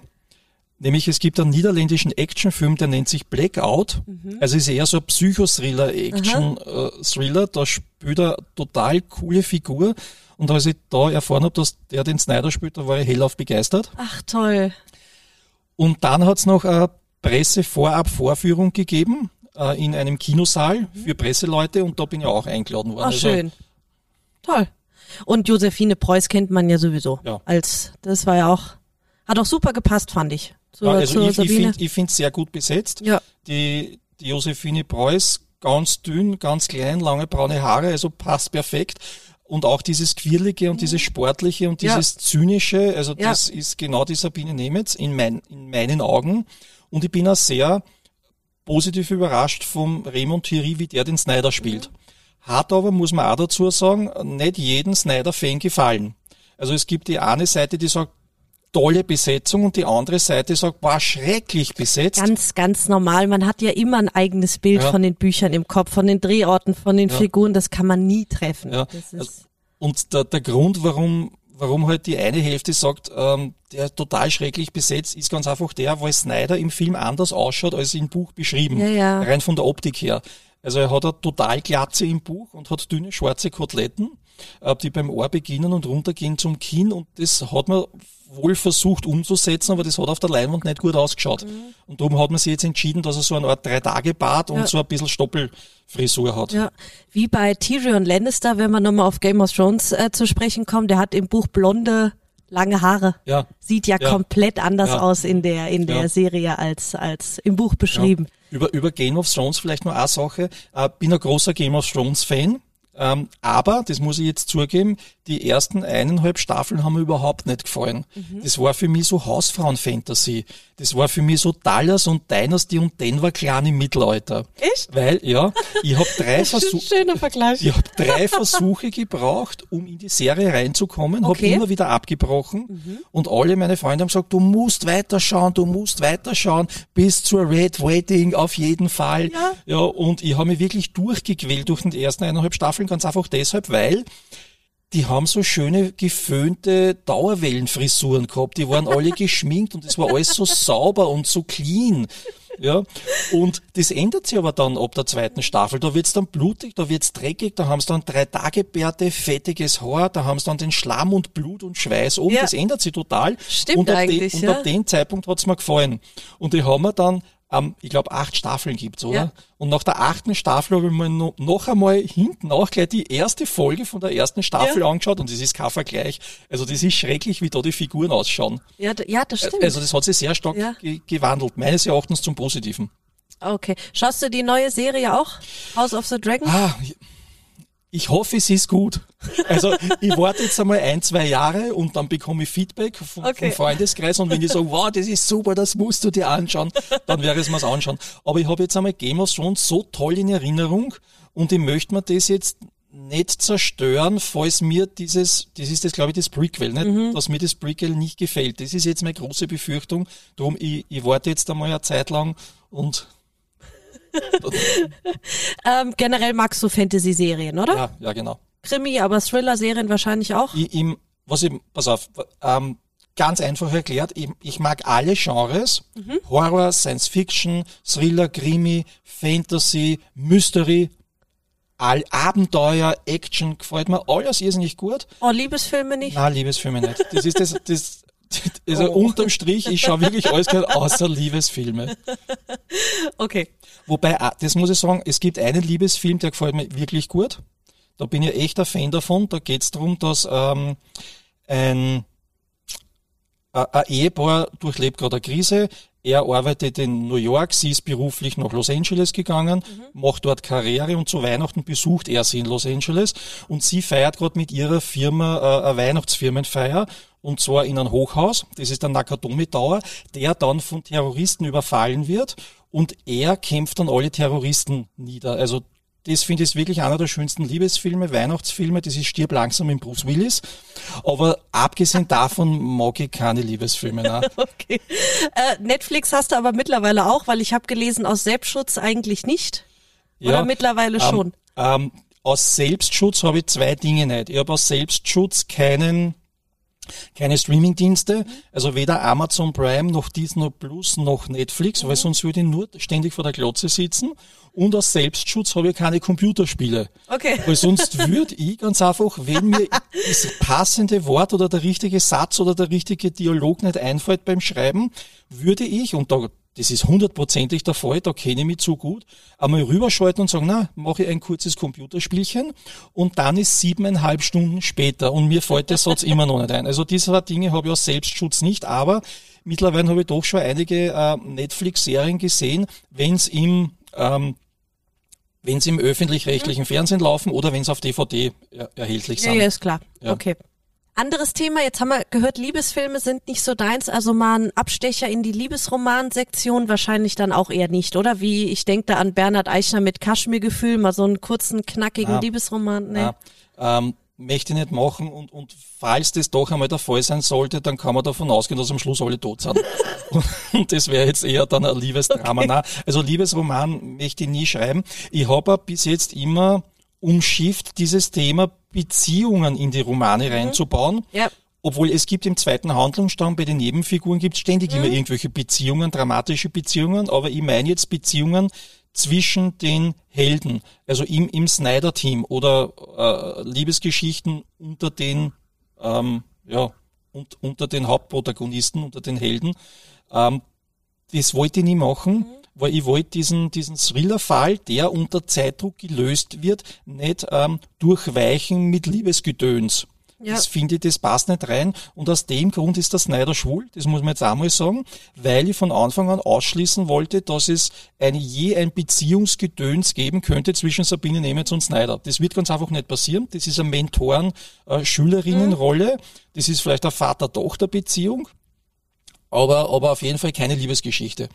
Nämlich es gibt einen niederländischen Actionfilm, der nennt sich Blackout. Also ist eher so ein Psychothriller-Action-Thriller. Da spielt er total coole Figur. Und als ich da erfahren habe, dass der den Snyder spielt, da war ich hellauf begeistert. Ach, toll. Und dann hat's noch eine Presse-Vorab-Vorführung gegeben äh, in einem Kinosaal für Presseleute und da bin ich auch eingeladen worden. Ach, Also, schön. Toll. Und Josephine Preuß kennt man ja sowieso. Ja. Als, das war ja auch, hat auch super gepasst, fand ich. Zur, Ja, also ich, ich finde finde sehr gut besetzt. Ja. Die, die Josephine Preuß, ganz dünn, ganz klein, lange braune Haare, also passt perfekt. Und auch dieses Quirlige und dieses Sportliche und Mhm. Ja. dieses Zynische, also das ist genau die Sabine Nemetz in, mein, in meinen Augen. Und ich bin auch sehr positiv überrascht vom Raymond Thierry, wie der den Snyder spielt. Hat aber, muss man auch dazu sagen, nicht jeden Snyder-Fan gefallen. Also es gibt die eine Seite, die sagt, tolle Besetzung und die andere Seite sagt, war schrecklich besetzt. Ganz, ganz normal. Man hat ja immer ein eigenes Bild Ja. von den Büchern im Kopf, von den Drehorten, von den Ja. Figuren. Das kann man nie treffen. Ja, Das also- ist, Und der, der Grund, warum, warum halt die eine Hälfte sagt, ähm, der total schrecklich besetzt, ist ganz einfach der, weil Snyder im Film anders ausschaut als im Buch beschrieben. Ja, ja. Rein von der Optik her. Also er hat eine total Glatze im Buch und hat dünne schwarze Koteletten. Äh, die beim Ohr beginnen und runtergehen zum Kinn und das hat man wohl versucht umzusetzen, aber das hat auf der Leinwand nicht gut ausgeschaut. Mhm. Und darum hat man sich jetzt entschieden, dass er so eine Art Drei-Tage-Bart und ja. so ein bisschen Stoppelfrisur hat. Ja, wie bei Tyrion Lannister, wenn man nochmal auf Game of Thrones äh, zu sprechen kommt, der hat im Buch blonde lange Haare. Ja. Sieht ja, ja. komplett anders ja. aus in der, in der ja. Serie als, als im Buch beschrieben. Über, über Game of Thrones vielleicht nur eine Sache. Äh, bin ein großer Game of Thrones Fan. Ähm, aber, das muss ich jetzt zugeben, die ersten eineinhalb Staffeln haben mir überhaupt nicht gefallen. Mhm. Das war für mich so Hausfrauen-Fantasy. Das war für mich so Dallas und Dynasty und Denver Clan im Mittelalter. Echt? Weil, ja, ich habe drei. Ich habe drei Versuche gebraucht, um in die Serie reinzukommen, okay. habe immer wieder abgebrochen mhm. und alle meine Freunde haben gesagt, du musst weiterschauen, du musst weiterschauen, bis zur Red Wedding auf jeden Fall. Ja, ja und ich habe mich wirklich durchgequält durch den ersten eineinhalb Staffeln, ganz einfach deshalb, weil die haben so schöne geföhnte Dauerwellenfrisuren gehabt. Die waren alle geschminkt und es war alles so sauber und so clean. Ja, und das ändert sich aber dann ab der zweiten Staffel. Da wird's dann blutig, da wird's dreckig, da haben sie dann drei Tage Bärte, fettiges Haar, da haben sie dann den Schlamm und Blut und Schweiß oben. Ja. Das ändert sich total. Stimmt und eigentlich, ja. Und ab dem Zeitpunkt hat's mir gefallen. Und die haben wir dann ähm, ich glaube, acht Staffeln gibt's, oder? Ja. Und nach der achten Staffel habe ich mir noch, noch einmal hinten auch gleich die erste Folge von der ersten Staffel ja. angeschaut und das ist kein Vergleich. Also das ist schrecklich, wie da die Figuren ausschauen. Ja, ja das stimmt. Also das hat sich sehr stark ja. ge gewandelt, meines Erachtens zum Positiven. Okay. Schaust du die neue Serie auch? House of the Dragon? Ah, ich hoffe, es ist gut. Also ich warte jetzt einmal ein, zwei Jahre und dann bekomme ich Feedback vom, okay. vom Freundeskreis und wenn die sagen, wow, das ist super, das musst du dir anschauen, dann werde ich es mir anschauen. Aber ich habe jetzt einmal Game of Thrones so toll in Erinnerung und ich möchte mir das jetzt nicht zerstören, falls mir dieses, das ist das glaube ich das Prequel, nicht? Mhm. dass mir das Prequel nicht gefällt. Das ist jetzt meine große Befürchtung. Darum, ich, ich warte jetzt einmal eine Zeit lang und ähm, generell magst du Fantasy-Serien, oder? Ja, ja, genau. Krimi, aber Thriller-Serien wahrscheinlich auch? Ich, ich, was ich, pass auf, ähm, ganz einfach erklärt, ich, ich mag alle Genres. Mhm. Horror, Science Fiction, Thriller, Krimi, Fantasy, Mystery, all Abenteuer, Action, gefällt mir alles irrsinnig gut. Oh, Liebesfilme nicht? Nein, Liebesfilme nicht. Das ist das, das, also oh. unterm Strich, ich schaue wirklich alles gern außer Liebesfilme. Okay. Wobei, ah, das muss ich sagen, es gibt einen Liebesfilm, der gefällt mir wirklich gut. Da bin ich echt ein Fan davon. Da geht es darum, dass ähm, ein, ein Ehepaar durchlebt gerade eine Krise. Er arbeitet in New York, sie ist beruflich nach Los Angeles gegangen, mhm. macht dort Karriere und zu Weihnachten besucht er sie in Los Angeles und sie feiert gerade mit ihrer Firma äh, eine Weihnachtsfirmenfeier und zwar in einem Hochhaus, das ist der Nakatomi Tower, der dann von Terroristen überfallen wird und er kämpft dann alle Terroristen nieder. Also das finde ich wirklich einer der schönsten Liebesfilme, Weihnachtsfilme, das ist Stirb langsam mit Bruce Willis. Aber abgesehen davon mag ich keine Liebesfilme. Ne? okay. Äh, Netflix hast du aber mittlerweile auch, weil ich habe gelesen, aus Selbstschutz eigentlich nicht. Oder ja, mittlerweile ähm, schon? Ähm, aus Selbstschutz habe ich zwei Dinge nicht. Ich habe aus Selbstschutz keinen keine Streamingdienste, also weder Amazon Prime noch Disney Plus noch Netflix, mhm. weil sonst würde ich nur ständig vor der Glotze sitzen. Und aus Selbstschutz habe ich keine Computerspiele. Okay. Weil sonst würde ich ganz einfach, wenn mir das passende Wort oder der richtige Satz oder der richtige Dialog nicht einfällt beim Schreiben, würde ich, und da das ist hundertprozentig der Fall, da kenne ich mich zu gut, einmal rüberschalten und sagen, na, mache ich ein kurzes Computerspielchen und dann ist siebeneinhalb Stunden später und mir fällt der Satz immer noch nicht ein. Also diese Dinge habe ich aus Selbstschutz nicht, aber mittlerweile habe ich doch schon einige äh, Netflix-Serien gesehen, wenn es im ähm, wenn sie im öffentlich-rechtlichen Fernsehen laufen oder wenn sie auf DVD er erhältlich sind. Ja, ja, ist klar. Ja. Okay. Anderes Thema, jetzt haben wir gehört, Liebesfilme sind nicht so deins, also mal ein Abstecher in die Liebesromansektion wahrscheinlich dann auch eher nicht, oder? Wie, ich denke da an Bernhard Eichner mit Kaschmirgefühl, mal so einen kurzen, knackigen ja. Liebesroman, ne? Ja. Ähm, möchte ich nicht machen und, und falls das doch einmal der Fall sein sollte, dann kann man davon ausgehen, dass am Schluss alle tot sind. und das wäre jetzt eher dann ein Liebesdrama. Okay. also Liebesroman möchte ich nie schreiben. Ich habe bis jetzt immer umschifft, dieses Thema Beziehungen in die Romane mhm. reinzubauen. Ja. Obwohl es gibt im zweiten Handlungsstamm bei den Nebenfiguren gibt ständig mhm. immer irgendwelche Beziehungen, dramatische Beziehungen, aber ich meine jetzt Beziehungen, zwischen den Helden, also im, im Snyder-Team oder äh, Liebesgeschichten unter den, ähm, ja, und, unter den Hauptprotagonisten, unter den Helden. Ähm, das wollte ich nie machen, mhm. Weil ich wollte diesen, diesen Thriller-Fall, der unter Zeitdruck gelöst wird, nicht ähm, durchweichen mit Liebesgedöns. Ja. Das finde ich, das passt nicht rein. Und aus dem Grund ist der Snyder schwul, das muss man jetzt einmal sagen, weil ich von Anfang an ausschließen wollte, dass es eine, je ein Beziehungsgedöns geben könnte zwischen Sabine Nemetz und Snyder. Das wird ganz einfach nicht passieren. Das ist eine Mentoren-Schülerinnenrolle. Äh, das ist vielleicht eine Vater-Tochter-Beziehung. Aber, aber auf jeden Fall keine Liebesgeschichte.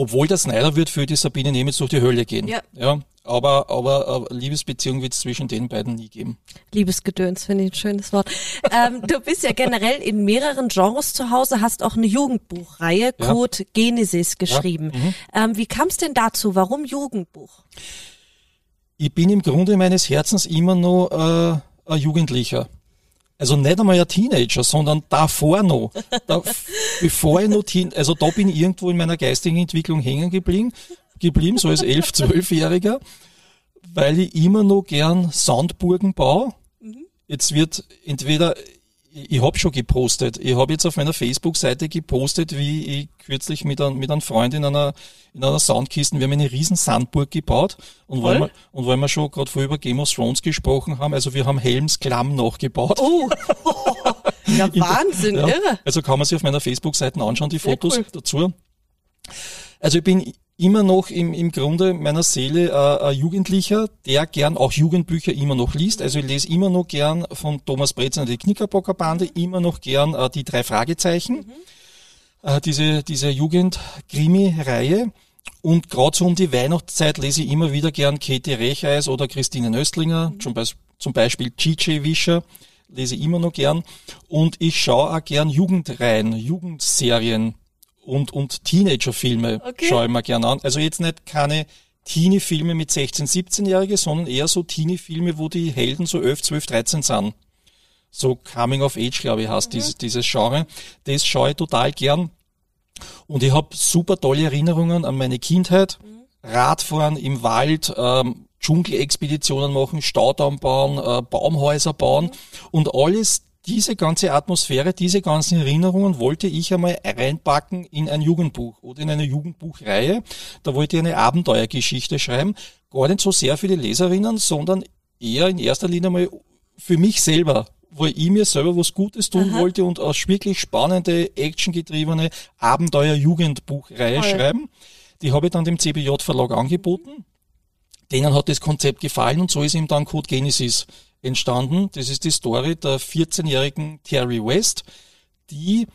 Obwohl der Snyder wird für die Sabine Nemetz durch die Hölle gehen. Ja. ja aber, aber äh, Liebesbeziehung wird es zwischen den beiden nie geben. Liebesgedöns finde ich ein schönes Wort. ähm, du bist ja generell in mehreren Genres zu Hause, hast auch eine Jugendbuchreihe, ja. Code Genesis, geschrieben. Ja. Mhm. Ähm, wie kam es denn dazu? Warum Jugendbuch? Ich bin im Grunde meines Herzens immer noch äh, ein Jugendlicher. Also nicht einmal ein Teenager, sondern davor noch. Da, bevor ich noch Teen, also da bin ich irgendwo in meiner geistigen Entwicklung hängen geblieben, geblieben, so als elf, zwölfjähriger, weil ich immer noch gern Sandburgen baue. Mhm. Jetzt wird entweder ich habe schon gepostet. Ich habe jetzt auf meiner Facebook-Seite gepostet, wie ich kürzlich mit, ein, mit einem Freund in einer, in einer Soundkiste, wir haben eine riesen Sandburg gebaut und weil wir, und weil wir schon gerade vorher über Game of Thrones gesprochen haben, also wir haben Helms Klamm nachgebaut. Oh, ja Wahnsinn, ja, irre. Also kann man sich auf meiner Facebook-Seite anschauen, die Fotos cool. dazu. Also ich bin immer noch im, im Grunde meiner Seele äh, ein Jugendlicher, der gern auch Jugendbücher immer noch liest. Also ich lese immer noch gern von Thomas Brezner die Knickerbocker Bande, immer noch gern äh, die drei Fragezeichen, mhm. äh, diese, diese Jugend-Krimi-Reihe. Und gerade so um die Weihnachtszeit lese ich immer wieder gern Käthe Recheis oder Christine Nöstlinger, mhm. zum, Be zum Beispiel G.J. Wischer lese ich immer noch gern. Und ich schaue auch gern Jugendreihen, Jugendserien und, und Teenager-Filme okay. schaue ich mir gerne an. Also jetzt nicht keine Teenie-Filme mit 16-, 17-Jährige, sondern eher so Teenie-Filme, wo die Helden so 11, 12, 13 sind. So Coming of Age, glaube ich, heißt mhm. dieses, dieses Genre. Das schaue ich total gern. Und ich habe super tolle Erinnerungen an meine Kindheit. Mhm. Radfahren im Wald, ähm, Dschungelexpeditionen machen, Staudamm bauen, äh, Baumhäuser bauen mhm. und alles diese ganze Atmosphäre, diese ganzen Erinnerungen wollte ich einmal reinpacken in ein Jugendbuch oder in eine Jugendbuchreihe. Da wollte ich eine Abenteuergeschichte schreiben. Gar nicht so sehr für die Leserinnen, sondern eher in erster Linie mal für mich selber, wo ich mir selber was Gutes tun Aha. wollte und aus wirklich spannende, actiongetriebene Abenteuer-Jugendbuchreihe schreiben. Die habe ich dann dem CBJ-Verlag angeboten. Denen hat das Konzept gefallen und so ist ihm dann Code Genesis entstanden. Das ist die Story der 14-jährigen Terry West, die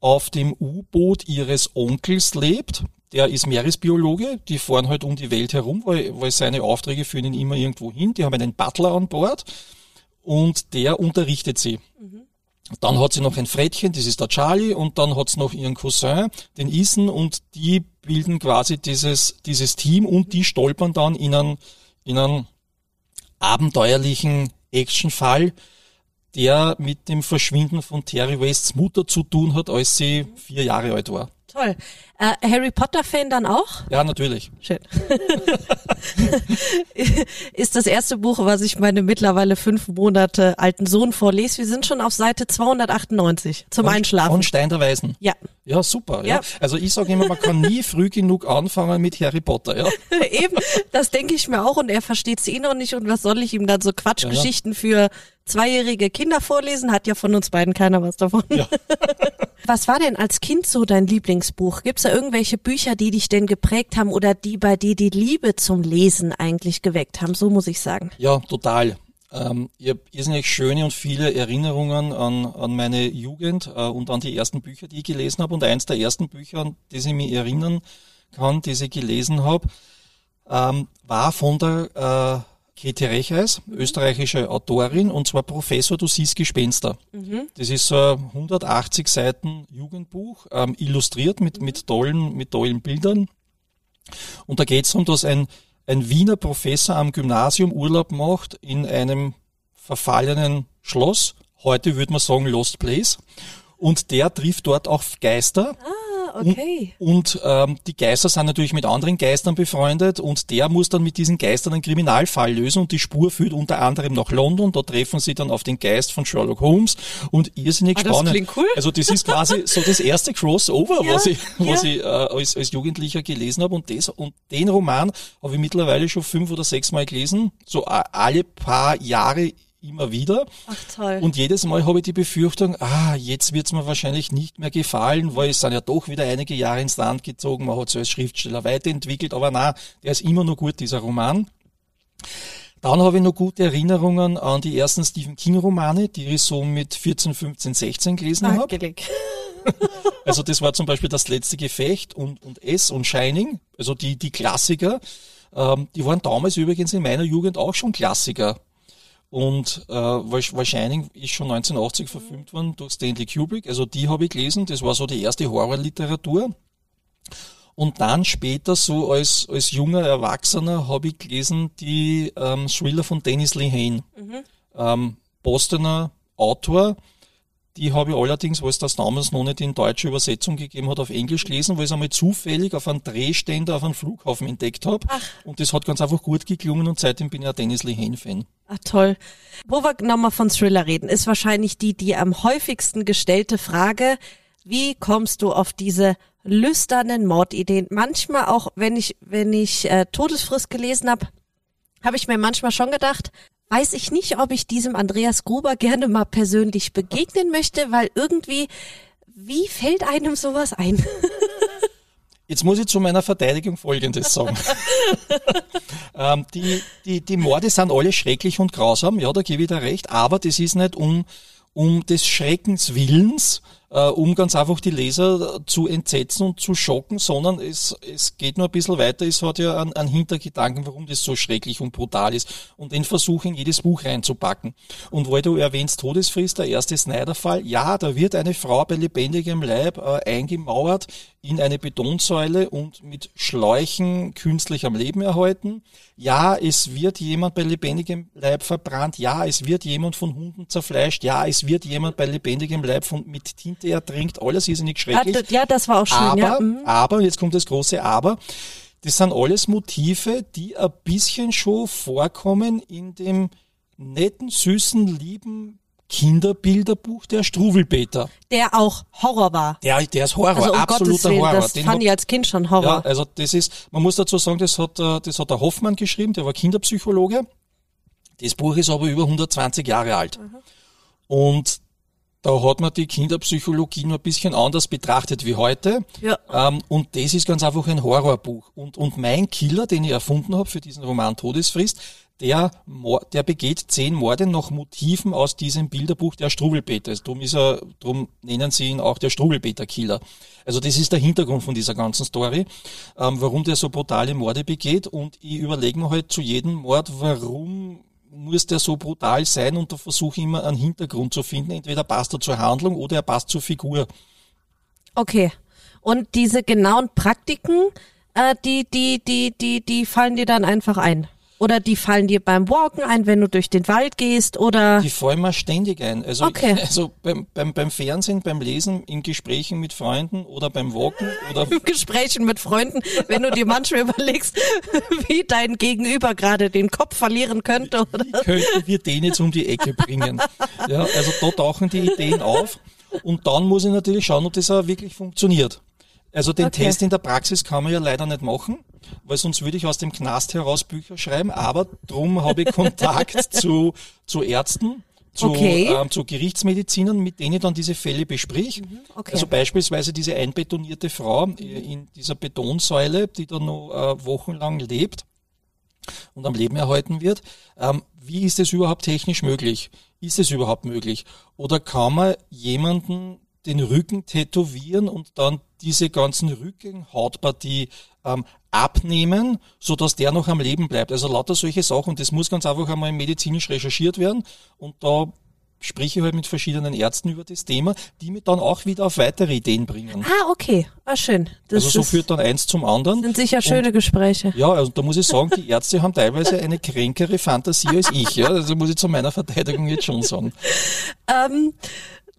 auf dem U-Boot ihres Onkels lebt. Der ist Meeresbiologe, die fahren halt um die Welt herum, weil, weil seine Aufträge führen ihn immer irgendwo hin. Die haben einen Butler an Bord und der unterrichtet sie. Mhm. Dann hat sie noch ein Frettchen, das ist der Charlie, und dann hat sie noch ihren Cousin, den Isen, und die bilden quasi dieses, dieses Team und die stolpern dann in einen, in einen abenteuerlichen Actionfall, der mit dem Verschwinden von Terry Wests Mutter zu tun hat, als sie vier Jahre alt war. Toll. Äh, Harry Potter-Fan dann auch? Ja, natürlich. Schön. ist das erste Buch, was ich meinem mittlerweile fünf Monate alten Sohn vorlese. Wir sind schon auf Seite 298 zum von, Einschlafen. Von Stein der Weisen. Ja. Ja, super. Ja. ja. Also ich sage immer, man kann nie früh genug anfangen mit Harry Potter. Ja. Eben, das denke ich mir auch und er versteht es eh noch nicht und was soll ich ihm dann so Quatschgeschichten ja, ja. für zweijährige Kinder vorlesen? Hat ja von uns beiden keiner was davon. Ja. was war denn als Kind so dein Lieblingsbuch? Gibt's da irgendwelche Bücher, die dich denn geprägt haben oder die bei dir die Liebe zum Lesen eigentlich geweckt haben? So muss ich sagen. Ja, total. Ähm, ich habe irrsinnig schöne und viele Erinnerungen an, an meine Jugend äh, und an die ersten Bücher, die ich gelesen habe. Und eins der ersten Bücher, an die ich mich erinnern kann, die ich gelesen habe, ähm, war von der äh, Käthe Recheis, österreichische Autorin, und zwar Professor, du siehst Gespenster. Mhm. Das ist so ein 180 Seiten Jugendbuch, ähm, illustriert mit, mit, tollen, mit tollen Bildern. Und da geht es darum, dass ein ein Wiener Professor am Gymnasium Urlaub macht in einem verfallenen Schloss. Heute würde man sagen Lost Place. Und der trifft dort auch Geister. Ah, okay. Und, und ähm, die Geister sind natürlich mit anderen Geistern befreundet und der muss dann mit diesen Geistern einen Kriminalfall lösen und die Spur führt unter anderem nach London. Da treffen sie dann auf den Geist von Sherlock Holmes und irrsinnig Ah, das spannend. klingt cool. Also das ist quasi so das erste Crossover, Ja, was ich, was ja. ich äh, als, als Jugendlicher gelesen habe und das und den Roman habe ich mittlerweile schon fünf oder sechs Mal gelesen, so alle paar Jahre immer wieder. Ach toll. Und jedes Mal habe ich die Befürchtung, ah, jetzt wird's mir wahrscheinlich nicht mehr gefallen, weil es sind ja doch wieder einige Jahre ins Land gezogen, man hat sich als Schriftsteller weiterentwickelt, aber na, der ist immer noch gut, dieser Roman. Dann habe ich noch gute Erinnerungen an die ersten Stephen King Romane, die ich so mit 14, 15, 16 gelesen habe. Also das war zum Beispiel das letzte Gefecht und, und S und Shining, also die, die Klassiker. Ähm, die waren damals übrigens in meiner Jugend auch schon Klassiker. Und äh, Shining ist schon 1980 verfilmt worden durch Stanley Kubrick, also die habe ich gelesen, das war so die erste Horrorliteratur. Und dann später, so als, als junger Erwachsener, habe ich gelesen die ähm, Thriller von Dennis Lehane. Ähm, Bostoner Autor, die habe ich allerdings, weil es das damals noch nicht in deutsche Übersetzung gegeben hat, auf Englisch gelesen, weil ich es einmal zufällig auf einem Drehständer auf einem Flughafen entdeckt habe. Und das hat ganz einfach gut geklungen und seitdem bin ich ein Dennis Lehane-Fan. Ach toll. Wo wir nochmal von Thriller reden, ist wahrscheinlich die, die am häufigsten gestellte Frage. Wie kommst du auf diese lüsternen Mordideen? Manchmal auch, wenn ich, wenn ich äh, Todesfrist gelesen habe, habe ich mir manchmal schon gedacht, weiß ich nicht, ob ich diesem Andreas Gruber gerne mal persönlich begegnen möchte, weil irgendwie, wie fällt einem sowas ein? Jetzt muss ich zu meiner Verteidigung Folgendes sagen. ähm, die, die, die Morde sind alle schrecklich und grausam, ja, da gebe ich dir recht, aber das ist nicht um, um des Schreckens Willens, äh, um ganz einfach die Leser zu entsetzen und zu schocken, sondern es, es geht nur ein bisschen weiter. Es hat ja einen, einen Hintergedanken, warum das so schrecklich und brutal ist. Und den versuche in jedes Buch reinzupacken. Und weil du erwähnst Todesfrist, der erste Snyder-Fall, ja, da wird eine Frau bei lebendigem Leib äh, eingemauert in eine Betonsäule und mit Schläuchen künstlich am Leben erhalten. Ja, es wird jemand bei lebendigem Leib verbrannt. Ja, es wird jemand von Hunden zerfleischt. Ja, es wird jemand bei lebendigem Leib von, mit Tinte ertrinkt. Alles ist nicht schrecklich. ja, das war auch schön, Aber, ja. mhm. aber, jetzt kommt das große Aber, das sind alles Motive, die ein bisschen schon vorkommen in dem netten, süßen, lieben Kinderbilderbuch der Struwelpeter. Der auch Horror war. Der, der ist Horror, Also um absoluter Willen, Horror. das Den fand ich als Kind schon Horror. ja, also das ist, man muss dazu sagen, das hat, äh, das hat der Hoffmann geschrieben, der war Kinderpsychologe. Das Buch ist aber über 120 Jahre alt. Und da hat man die Kinderpsychologie noch ein bisschen anders betrachtet wie heute. Ja. Ähm, und das ist ganz einfach ein Horrorbuch. Und, und mein Killer, den ich erfunden habe für diesen Roman Todesfrist, der, der begeht zehn Morde nach Motiven aus diesem Bilderbuch der Struwelpeter. Also Drum ist er, drum nennen sie ihn auch der Struwelpeter-Killer. Also das ist der Hintergrund von dieser ganzen Story, ähm, warum der so brutale Morde begeht. Und ich überlege mir halt zu jedem Mord, warum muss der so brutal sein und da versuche immer einen Hintergrund zu finden. Entweder passt er zur Handlung oder er passt zur Figur. Okay. Und diese genauen Praktiken, äh, die, die, die, die, die fallen dir dann einfach ein. Oder die fallen dir beim Walken ein, wenn du durch den Wald gehst, oder Die fallen mir ständig ein. Also, Okay. also beim, beim, beim Fernsehen, beim Lesen, in Gesprächen mit Freunden oder beim Walken oder Gesprächen mit Freunden, wenn du dir manchmal überlegst, wie dein Gegenüber gerade den Kopf verlieren könnte. Oder? könnten wir den jetzt um die Ecke bringen. Ja, also da tauchen die Ideen auf und dann muss ich natürlich schauen, ob das auch wirklich funktioniert. Also den Okay. Test in der Praxis kann man ja leider nicht machen, weil sonst würde ich aus dem Knast heraus Bücher schreiben, aber drum habe ich Kontakt zu, zu Ärzten, zu, Okay. ähm, zu Gerichtsmedizinern, mit denen ich dann diese Fälle besprich. okay. Also beispielsweise diese einbetonierte Frau in dieser Betonsäule, die da noch äh, wochenlang lebt und am Leben erhalten wird. Ähm, wie ist es überhaupt technisch möglich? Ist es überhaupt möglich? Oder kann man jemanden den Rücken tätowieren und dann diese ganzen Rückenhautpartie ähm, abnehmen, so dass der noch am Leben bleibt? Also lauter solche Sachen. Und das muss ganz einfach einmal medizinisch recherchiert werden. Und da spreche ich halt mit verschiedenen Ärzten über das Thema, die mich dann auch wieder auf weitere Ideen bringen. Ah, okay. Ah, schön. Das Also so führt dann eins zum anderen. sind sicher schöne Gespräche. Ja, also da muss ich sagen, die Ärzte haben teilweise eine kränkere Fantasie als ich. Ja, also muss ich zu meiner Verteidigung jetzt schon sagen. Ähm,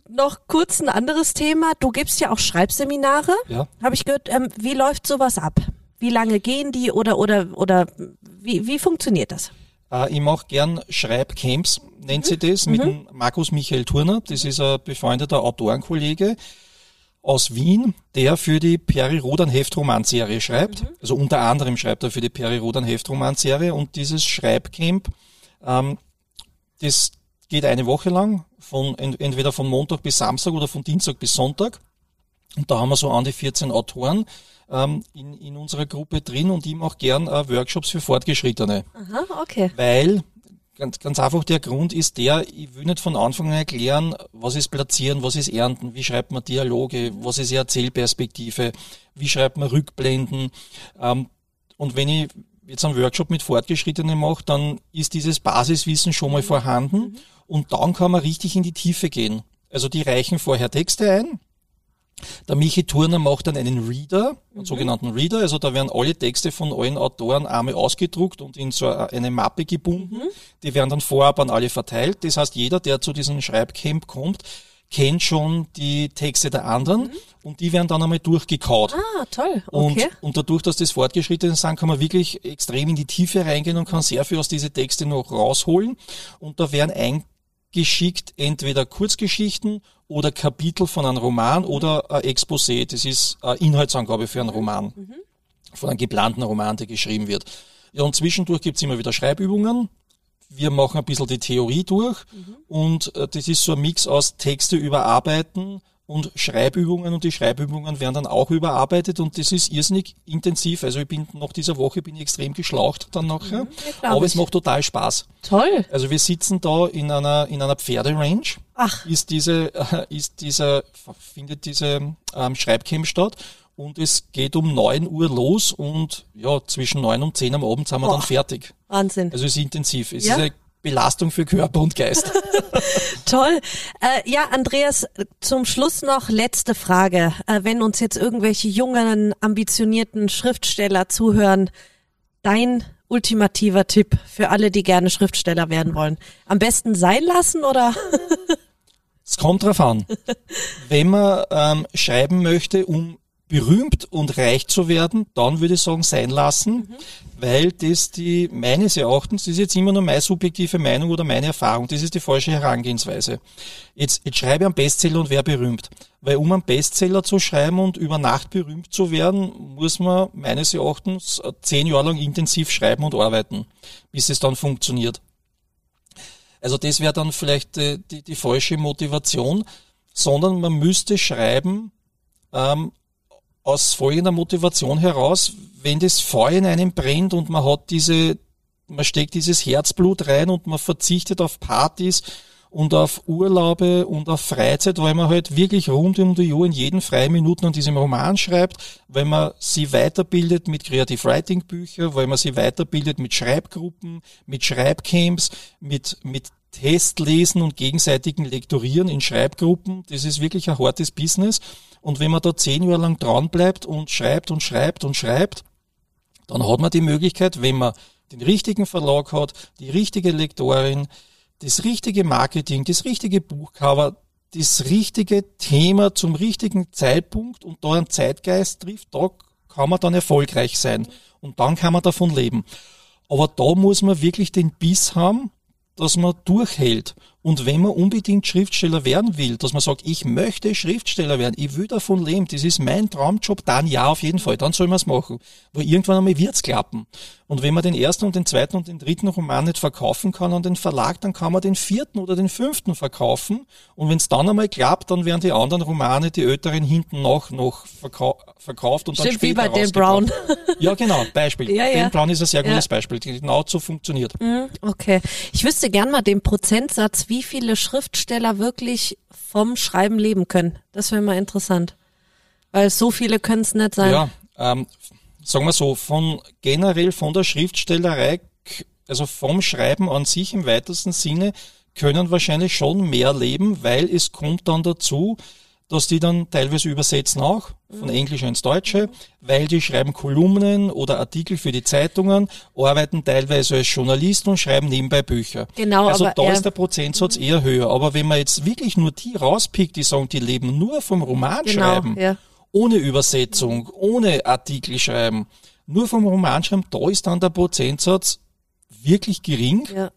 noch kurz ein anderes Thema. Du gibst ja auch Schreibseminare. Ja. Habe ich gehört. Ähm, wie läuft sowas ab? Wie lange gehen die oder oder oder wie, wie funktioniert das? Äh, ich mache gern Schreibcamps, nennt sie das, mit dem Markus Michael Turner. Das ist ein befreundeter Autorenkollege aus Wien, der für die Peri Rodan Heftromanserie schreibt. Also unter anderem schreibt er für die Peri Rodan Heftromanserie und dieses Schreibcamp, ähm, das geht eine Woche lang, von ent- entweder von Montag bis Samstag oder von Dienstag bis Sonntag. Und da haben wir so an die 14 Autoren ähm, in, in unserer Gruppe drin und ich mache gern äh, Workshops für Fortgeschrittene. Aha, okay. Weil ganz, ganz einfach der Grund ist der, ich will nicht von Anfang an erklären, was ist Platzieren, was ist Ernten, wie schreibt man Dialoge, was ist Erzählperspektive, wie schreibt man Rückblenden. Ähm, und wenn ich jetzt einen Workshop mit Fortgeschrittenen mache, dann ist dieses Basiswissen schon mal vorhanden und dann kann man richtig in die Tiefe gehen. Also die reichen vorher Texte ein, der Michi Turner macht dann einen Reader, einen sogenannten Reader. Also da werden alle Texte von allen Autoren einmal ausgedruckt und in so eine Mappe gebunden. Die werden dann vorab an alle verteilt. Das heißt, jeder, der zu diesem Schreibcamp kommt, kennt schon die Texte der anderen und die werden dann einmal durchgekaut. Ah, toll. Und, Okay. und dadurch, dass das Fortgeschrittene sind, kann man wirklich extrem in die Tiefe reingehen und kann sehr viel aus diese Texte noch rausholen. Und da werden eingeschickt entweder Kurzgeschichten oder Kapitel von einem Roman oder ein Exposé. Das ist eine Inhaltsangabe für einen Roman. Von einem geplanten Roman, der geschrieben wird. Ja, und zwischendurch gibt's immer wieder Schreibübungen. Wir machen ein bisschen die Theorie durch und äh, das ist so ein Mix aus Texte überarbeiten und Schreibübungen und die Schreibübungen werden dann auch überarbeitet und das ist irrsinnig intensiv. Also ich bin nach dieser Woche bin ich extrem geschlaucht dann nachher, glaub aber es macht total Spaß. Toll. Also wir sitzen da in einer in einer Pferderange. Ach. Ist diese ist dieser findet diese ähm, Schreibcamp statt und es geht um 9 Uhr los und ja zwischen 9 und 10 am Abend sind wir dann Boah. fertig. Wahnsinn. Also es ist intensiv. Es Ja. ist eine Belastung für Körper und Geist. Toll. Äh, ja, Andreas, zum Schluss noch letzte Frage. Äh, wenn uns jetzt irgendwelche jungen, ambitionierten Schriftsteller zuhören, dein ultimativer Tipp für alle, die gerne Schriftsteller werden wollen. Am besten sein lassen oder? Es kommt drauf an. Wenn man ähm, schreiben möchte, um berühmt und reich zu werden, dann würde ich sagen, sein lassen, weil das die, meines Erachtens, das ist jetzt immer nur meine subjektive Meinung oder meine Erfahrung, das ist die falsche Herangehensweise. Jetzt, jetzt schreibe ich einen Bestseller und wer berühmt. Weil um einen Bestseller zu schreiben und über Nacht berühmt zu werden, muss man meines Erachtens zehn Jahre lang intensiv schreiben und arbeiten, bis es dann funktioniert. Also das wäre dann vielleicht äh, die, die falsche Motivation, sondern man müsste schreiben ähm, aus folgender Motivation heraus, wenn das Feuer in einem brennt und man hat diese, man steckt dieses Herzblut rein und man verzichtet auf Partys und auf Urlaube und auf Freizeit, weil man halt wirklich rund um die Uhr in jeden freien Minuten an diesem Roman schreibt, weil man sie weiterbildet mit Creative Writing Büchern, weil man sie weiterbildet mit Schreibgruppen, mit Schreibcamps, mit, mit Testlesen und gegenseitigen Lektorieren in Schreibgruppen. Das ist wirklich ein hartes Business. Und wenn man da zehn Jahre lang dran bleibt und schreibt und schreibt und schreibt, dann hat man die Möglichkeit, wenn man den richtigen Verlag hat, die richtige Lektorin, das richtige Marketing, das richtige Buchcover, das richtige Thema zum richtigen Zeitpunkt und da einen Zeitgeist trifft, da kann man dann erfolgreich sein. Und dann kann man davon leben. Aber da muss man wirklich den Biss haben, dass man durchhält. Und wenn man unbedingt Schriftsteller werden will, dass man sagt, ich möchte Schriftsteller werden, ich will davon leben, das ist mein Traumjob, dann ja, auf jeden Fall, dann soll man es machen. Weil irgendwann einmal wird's klappen. Und wenn man den ersten und den zweiten und den dritten Roman nicht verkaufen kann an den Verlag, dann kann man den vierten oder den fünften verkaufen. Und wenn es dann einmal klappt, dann werden die anderen Romane, die älteren, hinten noch, noch verkau verkauft und dann Stimmt, wie später bei Dan Brown. Ja, genau, Beispiel. Ja, ja. Dan Brown ist ein sehr gutes Ja. Beispiel. Genau so funktioniert. Okay. Ich wüsste gern mal den Prozentsatz, wie viele Schriftsteller wirklich vom Schreiben leben können. Das wäre mal interessant. Weil so viele können es nicht sein. Ja, ähm, sagen wir so, von generell von der Schriftstellerei, also vom Schreiben an sich im weitesten Sinne, können wahrscheinlich schon mehr leben, weil es kommt dann dazu, dass die dann teilweise übersetzen auch von Englisch ins Deutsche, weil die schreiben Kolumnen oder Artikel für die Zeitungen, arbeiten teilweise als Journalisten und schreiben nebenbei Bücher. Genau, also da ist der Prozentsatz eher höher. Aber wenn man jetzt wirklich nur die rauspickt, die sagen, die leben nur vom Roman Genau, schreiben, ja. ohne Übersetzung, ohne Artikel schreiben, nur vom Roman schreiben, da ist dann der Prozentsatz wirklich gering. Ja.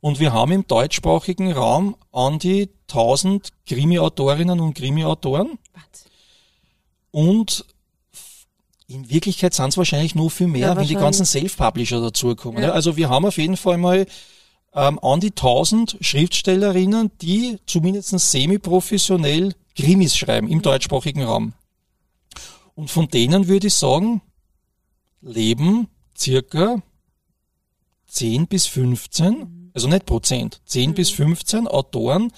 Und wir haben im deutschsprachigen Raum an die 1000 Krimi-Autorinnen und Krimi-Autoren. Und in Wirklichkeit sind es wahrscheinlich nur viel mehr, Ja, wenn die ganzen Self-Publisher dazukommen. Ja. Ja. Also wir haben auf jeden Fall mal ähm, an die 1000 Schriftstellerinnen, die zumindest semi-professionell Krimis schreiben im deutschsprachigen Raum. Und von denen würde ich sagen, leben circa 10 bis 15, also nicht Prozent, 10 bis 15 Autoren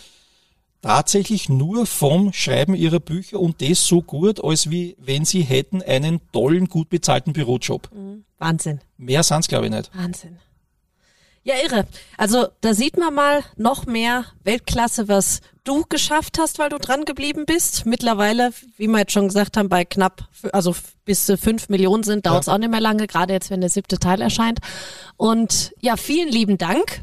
tatsächlich nur vom Schreiben ihrer Bücher und das so gut, als wie wenn sie hätten einen tollen, gut bezahlten Bürojob. Wahnsinn. Mehr sind's glaube ich nicht. Wahnsinn. Ja, irre. Also da sieht man mal noch mehr Weltklasse, was du geschafft hast, weil du dran geblieben bist. Mittlerweile, wie wir jetzt schon gesagt haben, bei knapp, also bis zu fünf Millionen sind, dauert es auch nicht mehr lange, gerade jetzt, wenn der siebte Teil erscheint. Und ja, vielen lieben Dank,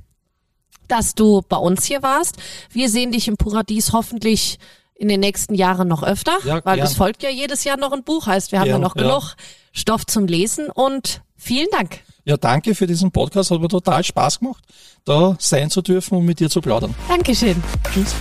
dass du bei uns hier warst. Wir sehen dich im Paradies hoffentlich in den nächsten Jahren noch öfter, Ja, weil es folgt ja jedes Jahr noch ein Buch, heißt wir haben ja Gern, noch ja. genug Stoff zum Lesen und vielen Dank. Ja, danke für diesen Podcast, hat mir total Spaß gemacht, da sein zu dürfen und mit dir zu plaudern. Dankeschön. Tschüss.